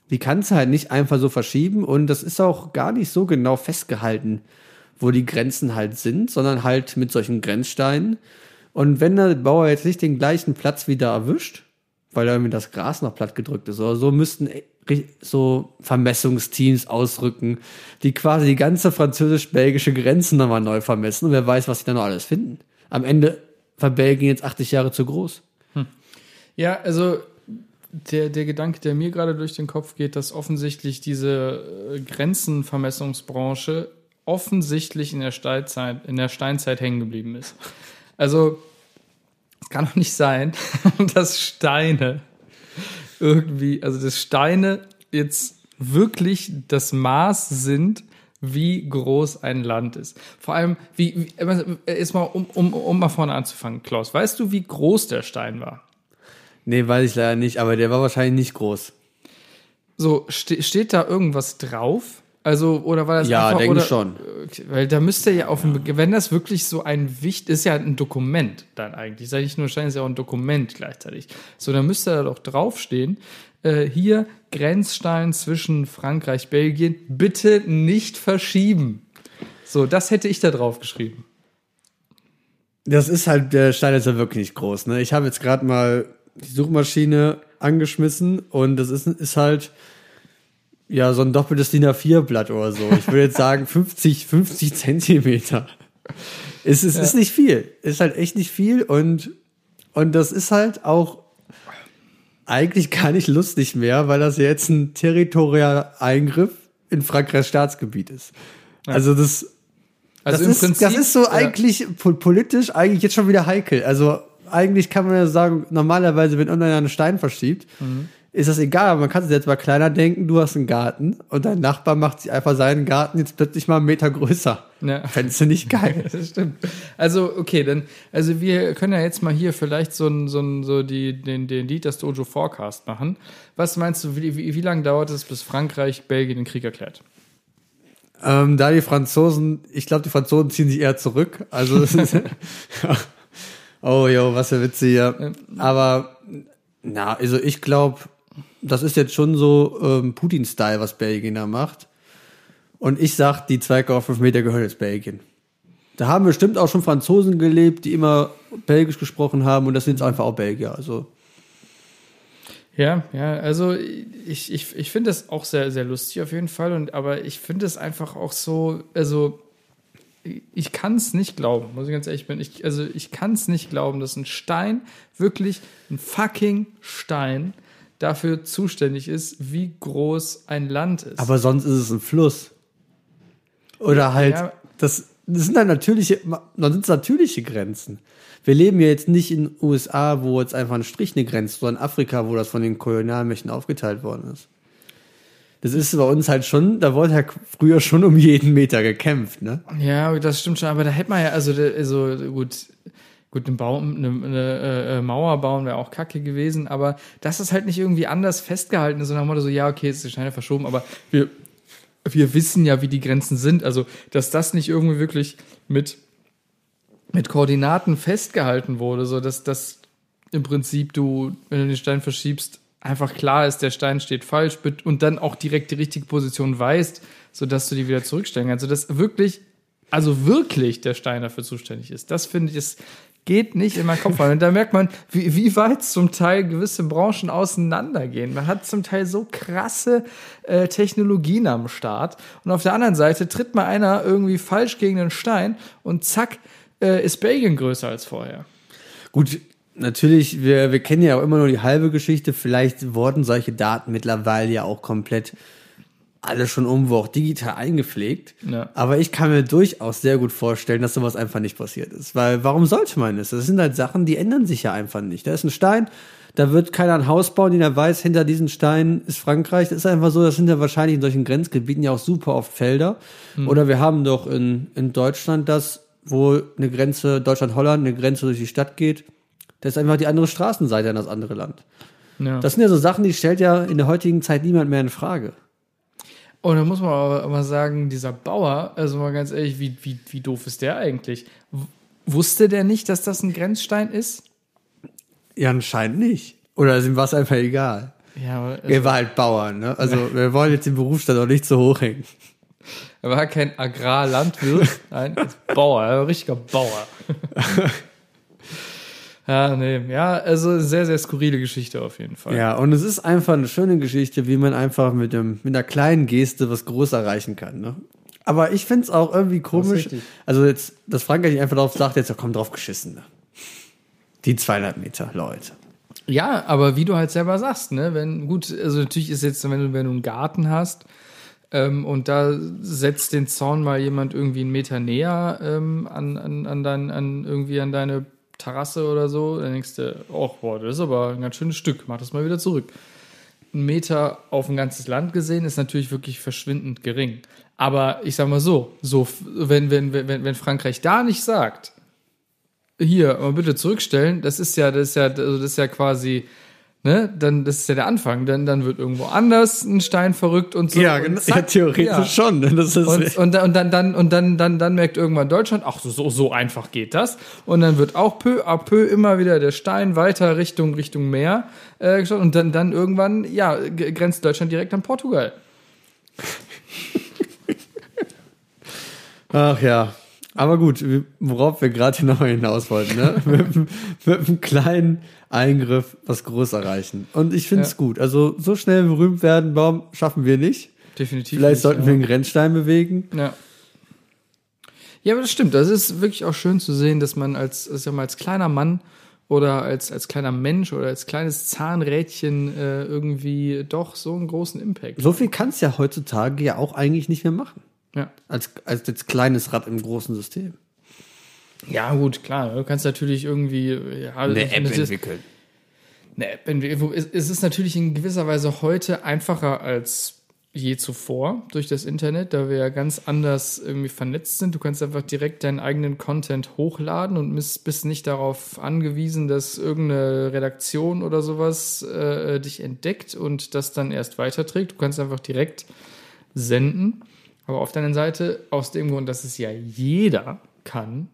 die kannst du halt nicht einfach so verschieben und das ist auch gar nicht so genau festgehalten, wo die Grenzen halt sind, sondern halt mit solchen Grenzsteinen. Und wenn der Bauer jetzt nicht den gleichen Platz wieder erwischt, weil da irgendwie das Gras noch platt gedrückt ist oder so, müssten so Vermessungsteams ausrücken, die quasi die ganze französisch-belgische Grenze nochmal neu vermessen und wer weiß, was sie da noch alles finden. Am Ende war Belgien jetzt 80 Jahre zu groß. Ja, also der, der Gedanke, der mir gerade durch den Kopf geht, dass offensichtlich diese äh, Grenzenvermessungsbranche offensichtlich in der Steinzeit, in der Steinzeit hängen geblieben ist. Also es kann doch nicht sein, dass Steine irgendwie, also dass Steine jetzt wirklich das Maß sind, wie groß ein Land ist. Vor allem, wie, wie jetzt mal, um, um, um mal vorne anzufangen, Klaus, weißt du, wie groß der Stein war? Nee, weiß ich leider nicht, aber der war wahrscheinlich nicht groß. So, ste steht da irgendwas drauf? Also, oder war das Ja, einfach, denke oder, schon. Weil da müsste ja auf dem, wenn das wirklich so ein Wicht, ist ja ein Dokument dann eigentlich. Sag ich nur, Stein ist ja auch ein Dokument gleichzeitig. So, da müsste da doch draufstehen, äh, hier Grenzstein zwischen Frankreich, Belgien, bitte nicht verschieben. So, das hätte ich da drauf geschrieben. Das ist halt, der Stein ist ja wirklich nicht groß. Ne? Ich habe jetzt gerade mal die Suchmaschine angeschmissen und das ist, ist halt ja so ein doppeltes DIN A4-Blatt oder so. Ich würde jetzt sagen 50, 50 Zentimeter. Es ist, ist nicht viel. Ist halt echt nicht viel und, und das ist halt auch eigentlich gar nicht lustig mehr, weil das jetzt ein territorialer Eingriff in Frankreichs Staatsgebiet ist. Also das, Also das, ist, das ist so ja. eigentlich po- politisch eigentlich jetzt schon wieder heikel. Also eigentlich kann man ja sagen, normalerweise, wenn online einen Stein verschiebt, Mhm. ist das egal, aber man kann sich jetzt mal kleiner denken, du hast einen Garten und dein Nachbar macht sich einfach seinen Garten jetzt plötzlich mal einen Meter größer. Ja. Fändest du nicht geil? Das stimmt. Also, okay, dann, also wir können ja jetzt mal hier vielleicht so ein, so ein, so die, den, den Dieters Dojo Forecast machen. Was meinst du, wie, wie, wie lange dauert es, bis Frankreich Belgien den Krieg erklärt? ähm, da die Franzosen, ich glaube, die Franzosen ziehen sich eher zurück. Also es ist, oh jo, was für Witze hier. Aber na, also ich glaube, das ist jetzt schon so ähm, Putin-Style, was Belgien da macht. Und ich sag, die 2,5 Meter gehören jetzt Belgien. Da haben bestimmt auch schon Franzosen gelebt, die immer Belgisch gesprochen haben und das sind jetzt einfach auch Belgier. Also Ja, ja, also ich, ich, ich finde das auch sehr, sehr lustig auf jeden Fall. Und, aber ich finde es einfach auch so, also ich kann es nicht glauben, muss ich ganz ehrlich bin. Ich, also ich kann es nicht glauben, dass ein Stein, wirklich ein fucking Stein, dafür zuständig ist, wie groß ein Land ist. Aber sonst ist es ein Fluss. Oder halt, Ja. das, das sind dann natürliche, dann sind es natürliche Grenzen. Wir leben ja jetzt nicht in den USA, wo jetzt einfach ein Strich eine Grenze, sondern in Afrika, wo das von den Kolonialmächten aufgeteilt worden ist. Das ist bei uns halt schon, da wurde ja früher schon um jeden Meter gekämpft, ne? Ja, das stimmt schon, aber da hätte man ja, also, also gut, gut, eine, Baum, eine, eine äh, Mauer bauen wäre auch kacke gewesen, aber das ist halt nicht irgendwie anders festgehalten ist, sondern Motto so, ja, okay, jetzt ist die Steine verschoben, aber wir, wir wissen ja, wie die Grenzen sind, also, dass das nicht irgendwie wirklich mit, mit Koordinaten festgehalten wurde, so dass das im Prinzip du, wenn du den Stein verschiebst, einfach klar ist, der Stein steht falsch und dann auch direkt die richtige Position weißt, sodass du die wieder zurückstellen kannst. Also dass wirklich, also wirklich der Stein dafür zuständig ist. Das finde ich, es geht nicht in meinen Kopf rein. Und da merkt man, wie, wie weit zum Teil gewisse Branchen auseinandergehen. Man hat zum Teil so krasse äh, Technologien am Start. Und auf der anderen Seite tritt mal einer irgendwie falsch gegen den Stein und zack, äh, ist Belgien größer als vorher. Gut, natürlich, wir, wir kennen ja auch immer nur die halbe Geschichte. Vielleicht wurden solche Daten mittlerweile ja auch komplett alle schon irgendwo auch digital eingepflegt. Ja. Aber ich kann mir durchaus sehr gut vorstellen, dass sowas einfach nicht passiert ist. Weil warum sollte man es? Das sind halt Sachen, die ändern sich ja einfach nicht. Da ist ein Stein, da wird keiner ein Haus bauen, den er weiß, hinter diesem Stein ist Frankreich. Das ist einfach so, das sind ja wahrscheinlich in solchen Grenzgebieten ja auch super oft Felder. Oder wir haben doch in, in Deutschland das, wo eine Grenze, Deutschland-Holland, eine Grenze durch die Stadt geht. Das ist einfach die andere Straßenseite an das andere Land. Ja. Das sind ja so Sachen, die stellt ja in der heutigen Zeit niemand mehr in Frage. Und da muss man aber mal sagen, dieser Bauer, also mal ganz ehrlich, wie, wie, wie doof ist der eigentlich? W wusste der nicht, dass das ein Grenzstein ist? Ja, anscheinend nicht. Oder ist ihm was einfach egal. Ja, aber also, Er war halt Bauer, ne? Also wir wollen jetzt den Berufsstand auch nicht so hoch hängen. er war kein Agrarlandwirt, nein, er ist Bauer, er war ein richtiger Bauer. Ja, nee, ja, also sehr, sehr skurrile Geschichte auf jeden Fall. Ja, und es ist einfach eine schöne Geschichte, wie man einfach mit, dem, mit einer kleinen Geste was groß erreichen kann. Ne? Aber ich finde es auch irgendwie komisch. Also jetzt, dass Frankreich einfach darauf sagt, jetzt kommt drauf geschissen. Ne? Die 200 Meter, Leute. Ja, aber wie du halt selber sagst, ne, wenn, gut, also natürlich ist jetzt, wenn du, wenn du einen Garten hast, ähm, und da setzt den Zaun mal jemand irgendwie einen Meter näher ähm, an, an, an, dein, an irgendwie an deine Terrasse oder so, denkst du, oh, boah, das ist aber ein ganz schönes Stück, mach das mal wieder zurück. Ein Meter auf ein ganzes Land gesehen ist natürlich wirklich verschwindend gering. Aber ich sag mal so, so wenn, wenn, wenn, wenn Frankreich da nicht sagt, hier, mal bitte zurückstellen, das ist ja, das ist ja, also das ist ja quasi, ne, dann, das ist ja der Anfang, dann, dann wird irgendwo anders ein Stein verrückt und so. Ja, und genau, zack, ja, theoretisch ja. schon. ne? Das ist Und, und, dann- und dann, dann, und dann, dann, dann merkt irgendwann Deutschland, ach, so, so, so einfach geht das. Und dann wird auch peu à peu immer wieder der Stein weiter Richtung, Richtung Meer äh, geschaut. Und dann, dann irgendwann, ja, grenzt Deutschland direkt an Portugal. Ach ja. Aber gut, worauf wir gerade noch hinaus wollten, ne? mit, einem- mit einem kleinen Eingriff was groß erreichen. Und ich finde es Ja. gut. Also so schnell berühmt werden, warum schaffen wir nicht? Definitiv. Vielleicht nicht, sollten ja. wir einen Rennstein bewegen. Ja. Ja, aber das stimmt. Das ist wirklich auch schön zu sehen, dass man als, sag mal, als kleiner Mann oder als, als kleiner Mensch oder als kleines Zahnrädchen äh, irgendwie doch so einen großen Impact. So viel kannst ja heutzutage ja auch eigentlich nicht mehr machen. Ja. Als, als jetzt kleines Rad im großen System. Ja, gut, klar. Du kannst natürlich irgendwie ja, Eine App entwickeln. eine App entwickeln. Es ist natürlich in gewisser Weise heute einfacher als je zuvor durch das Internet, da wir ja ganz anders irgendwie vernetzt sind. Du kannst einfach direkt deinen eigenen Content hochladen und bist, bist nicht darauf angewiesen, dass irgendeine Redaktion oder sowas äh, dich entdeckt und das dann erst weiterträgt. Du kannst einfach direkt senden. Aber auf der anderen Seite, aus dem Grund, dass es ja jeder kann,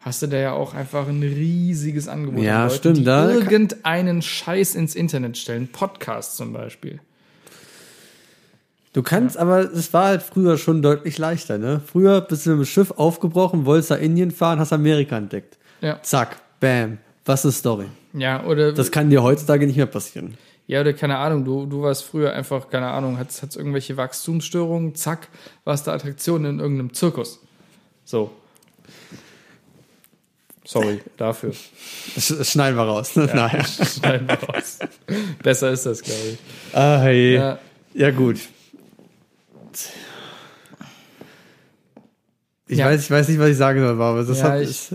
hast du da ja auch einfach ein riesiges Angebot. Ja, an Leuten, stimmt, Die da irgendeinen Scheiß ins Internet stellen. Podcast zum Beispiel. Du kannst, aber es war halt früher schon deutlich leichter, ne? Früher bist du mit dem Schiff aufgebrochen, wolltest nach Indien fahren, hast Amerika entdeckt. Ja. Zack, bam. Was ist Story? Ja, oder, Das kann dir heutzutage nicht mehr passieren. Ja, oder keine Ahnung, du, du warst früher einfach, keine Ahnung, hattest, hattest irgendwelche Wachstumsstörungen, zack, warst da Attraktion in irgendeinem Zirkus. So. Sorry dafür. Das, schneiden wir raus. Ne? Naja. Schneiden wir raus. Besser ist das, glaube ich. Ah, hey. Ja. Ja, gut. Ich, Ja. weiß, ich weiß nicht, was ich sagen soll, aber das Ja, hat, ich- es,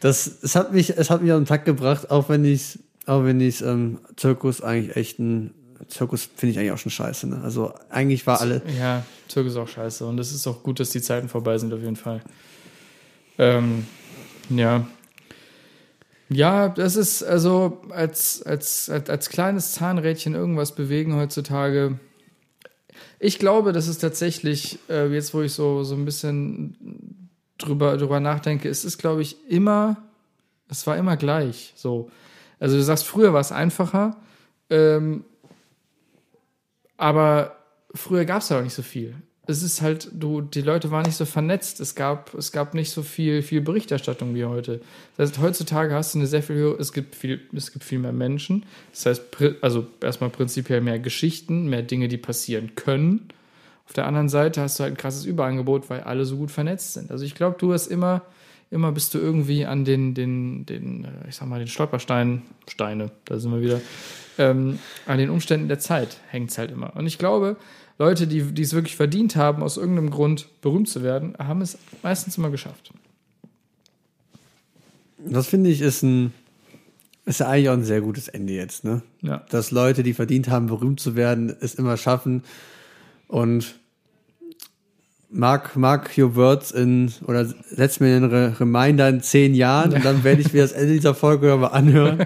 das, es hat mich, es hat mich den Takt gebracht, auch wenn ich, auch wenn ich ähm, Zirkus eigentlich echt ein Zirkus finde ich eigentlich auch schon scheiße. Ne? Also eigentlich war alle. Ja, Zirkus auch scheiße. Und es ist auch gut, dass die Zeiten vorbei sind, auf jeden Fall. Ähm, ja. Ja, das ist also als, als, als, als kleines Zahnrädchen irgendwas bewegen heutzutage. Ich glaube, das ist tatsächlich, äh, jetzt wo ich so, so ein bisschen drüber, drüber nachdenke, es ist, glaube ich, immer, es war immer gleich. So. Also du sagst, früher war es einfacher, ähm, aber früher gab es ja auch nicht so viel. Es ist halt, du, die Leute waren nicht so vernetzt. Es gab, es gab nicht so viel, viel Berichterstattung wie heute. Das heißt, heutzutage hast du eine sehr viel höhere, es gibt viel, es gibt viel mehr Menschen. Das heißt, also erstmal prinzipiell mehr Geschichten, mehr Dinge, die passieren können. Auf der anderen Seite hast du halt ein krasses Überangebot, weil alle so gut vernetzt sind. Also ich glaube, du hast immer, immer bist du irgendwie an den, den, den, äh, ich sag mal, den Stolpersteinen, Steine, da sind wir wieder, ähm, an den Umständen der Zeit hängt es halt immer. Und ich glaube, Leute, die, die es wirklich verdient haben, aus irgendeinem Grund berühmt zu werden, haben es meistens immer geschafft. Das finde ich ist ein, ist ja eigentlich auch ein sehr gutes Ende jetzt, ne? Ja. Dass Leute, die verdient haben, berühmt zu werden, es immer schaffen. Und mark, mark your words in, oder setz mir einen Re Reminder in zehn Jahren und dann werde ich mir das Ende dieser Folge mal anhören.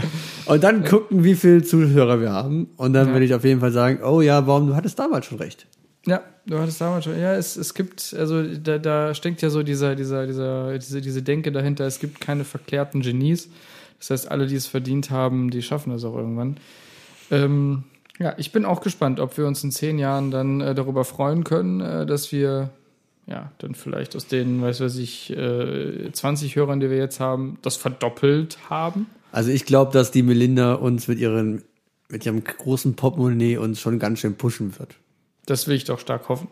und dann gucken, wie viele Zuhörer wir haben. Und dann Ja. werde ich auf jeden Fall sagen, oh ja, warum, du hattest damals schon recht. Ja, du hattest damals schon. Ja, es, es gibt, also da, da steckt ja so dieser, dieser, dieser, diese, diese Denke dahinter, es gibt keine verklärten Genies. Das heißt, alle, die es verdient haben, die schaffen es auch irgendwann. Ähm, ja, ich bin auch gespannt, ob wir uns in zehn Jahren dann äh, darüber freuen können, äh, dass wir ja, dann vielleicht aus den, weiß was ich, äh, 20 Hörern, die wir jetzt haben, das verdoppelt haben. Also ich glaube, dass die Melinda uns mit ihren mit ihrem großen Portemonnaie uns schon ganz schön pushen wird. Das will ich doch stark hoffen.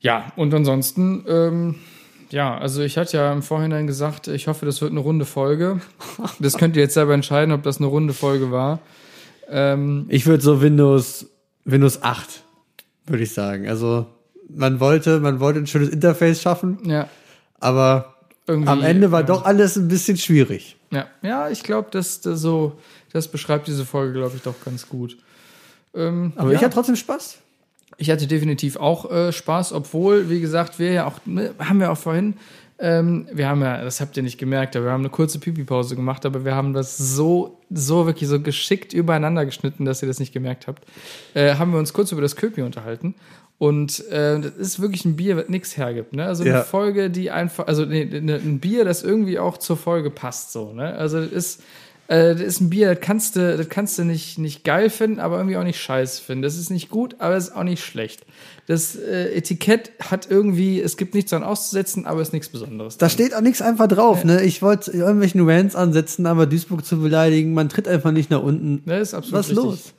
Ja, und ansonsten, ähm, ja, also ich hatte ja im Vorhinein gesagt, ich hoffe, das wird eine runde Folge. Das könnt ihr jetzt selber entscheiden, ob das eine runde Folge war. Ähm, Ich würde so Windows Windows 8 würde ich sagen. Also man wollte man wollte ein schönes Interface schaffen, ja, aber irgendwie. am Ende war ja. doch alles ein bisschen schwierig. Ja, ja ich glaube, das, das so, das beschreibt diese Folge, glaube ich, doch ganz gut. Ähm, Aber ja. ich hatte trotzdem Spaß. Ich hatte definitiv auch äh, Spaß, obwohl, wie gesagt, wir ja auch, ne, haben wir auch vorhin, ähm, wir haben ja, das habt ihr nicht gemerkt, aber wir haben eine kurze Pipi-Pause gemacht, aber wir haben das so, so wirklich so geschickt übereinander geschnitten, dass ihr das nicht gemerkt habt. Äh, haben wir uns kurz über das Köpi unterhalten. Und äh, das ist wirklich ein Bier, was nichts hergibt. Ne? Also eine Ja. Folge, die einfach, also nee, ne, ein Bier, das irgendwie auch zur Folge passt. So, ne? Also das ist, äh, das ist ein Bier, das kannst du, das kannst du nicht, nicht geil finden, aber irgendwie auch nicht scheiße finden. Das ist nicht gut, aber es ist auch nicht schlecht. Das äh, Etikett hat irgendwie, es gibt nichts dran auszusetzen, aber es ist nichts Besonderes. Da steht auch nichts einfach drauf. Ne? Ich wollte irgendwelchen Rants ansetzen, aber Duisburg zu beleidigen, man tritt einfach nicht nach unten. Das ist absolut Was richtig. los?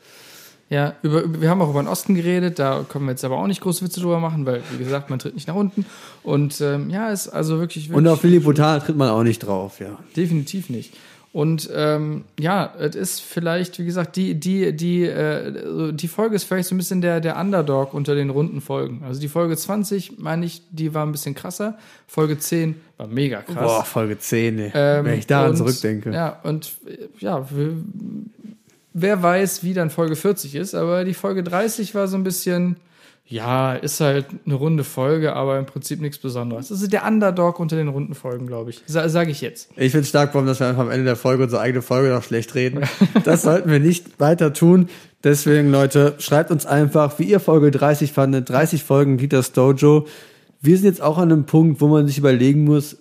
Ja, über, über, wir haben auch über den Osten geredet, da können wir jetzt aber auch nicht große Witze drüber machen, weil, wie gesagt, man tritt nicht nach unten. Und ähm, ja, ist also wirklich, wirklich Und auf Willi Brutal tritt man auch nicht drauf, ja. definitiv nicht. Und ähm, ja, es ist vielleicht, wie gesagt, die, die, die, äh, die Folge ist vielleicht so ein bisschen der, der Underdog unter den runden Folgen. Also die Folge 20, meine ich, die war ein bisschen krasser. Folge 10 war mega krass. Boah, Folge 10, ey. Ähm, wenn ich daran und, zurückdenke. Ja, und ja, wer weiß, wie dann Folge 40 ist, aber die Folge 30 war so ein bisschen, ja, ist halt eine runde Folge, aber im Prinzip nichts Besonderes. Das ist der Underdog unter den runden Folgen, glaube ich. Sa Sage ich jetzt. Ich finde stark, warum dass wir einfach am Ende der Folge unsere eigene Folge noch schlecht reden. Das sollten wir nicht weiter tun. Deswegen, Leute, schreibt uns einfach, wie ihr Folge 30 fandet. 30 Folgen Dieters Dojo. Wir sind jetzt auch an einem Punkt, wo man sich überlegen muss,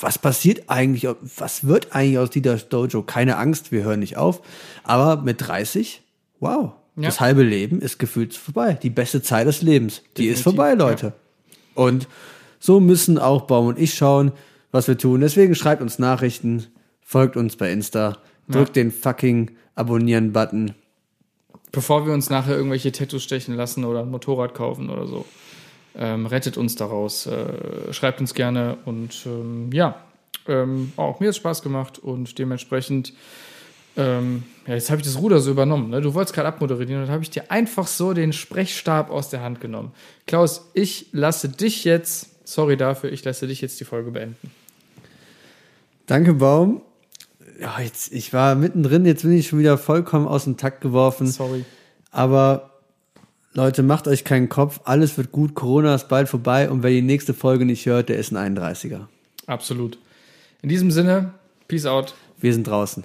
was passiert eigentlich, was wird eigentlich aus Dieters Dojo? Keine Angst, wir hören nicht auf. Aber mit 30, wow, Ja. das halbe Leben ist gefühlt vorbei. Die beste Zeit des Lebens, die ist vorbei, Leute. Und so müssen auch Baum und ich schauen, was wir tun. Deswegen schreibt uns Nachrichten, folgt uns bei Insta, drückt den fucking Abonnieren-Button. Bevor wir uns nachher irgendwelche Tattoos stechen lassen oder ein Motorrad kaufen oder so. Ähm, rettet uns daraus. Äh, schreibt uns gerne und ähm, ja, ähm, auch mir hat Spaß gemacht und dementsprechend, ähm, ja, jetzt habe ich das Ruder so übernommen. Ne? Du wolltest gerade abmoderieren und dann habe ich dir einfach so den Sprechstab aus der Hand genommen. Klaus, ich lasse dich jetzt, sorry dafür, ich lasse dich jetzt die Folge beenden. Danke, Baum. Ja, jetzt, ich war mittendrin, jetzt bin ich schon wieder vollkommen aus dem Takt geworfen. Sorry. Aber Leute, macht euch keinen Kopf, alles wird gut, Corona ist bald vorbei und wer die nächste Folge nicht hört, der ist ein 31er. Absolut. In diesem Sinne, Peace out. Wir sind draußen.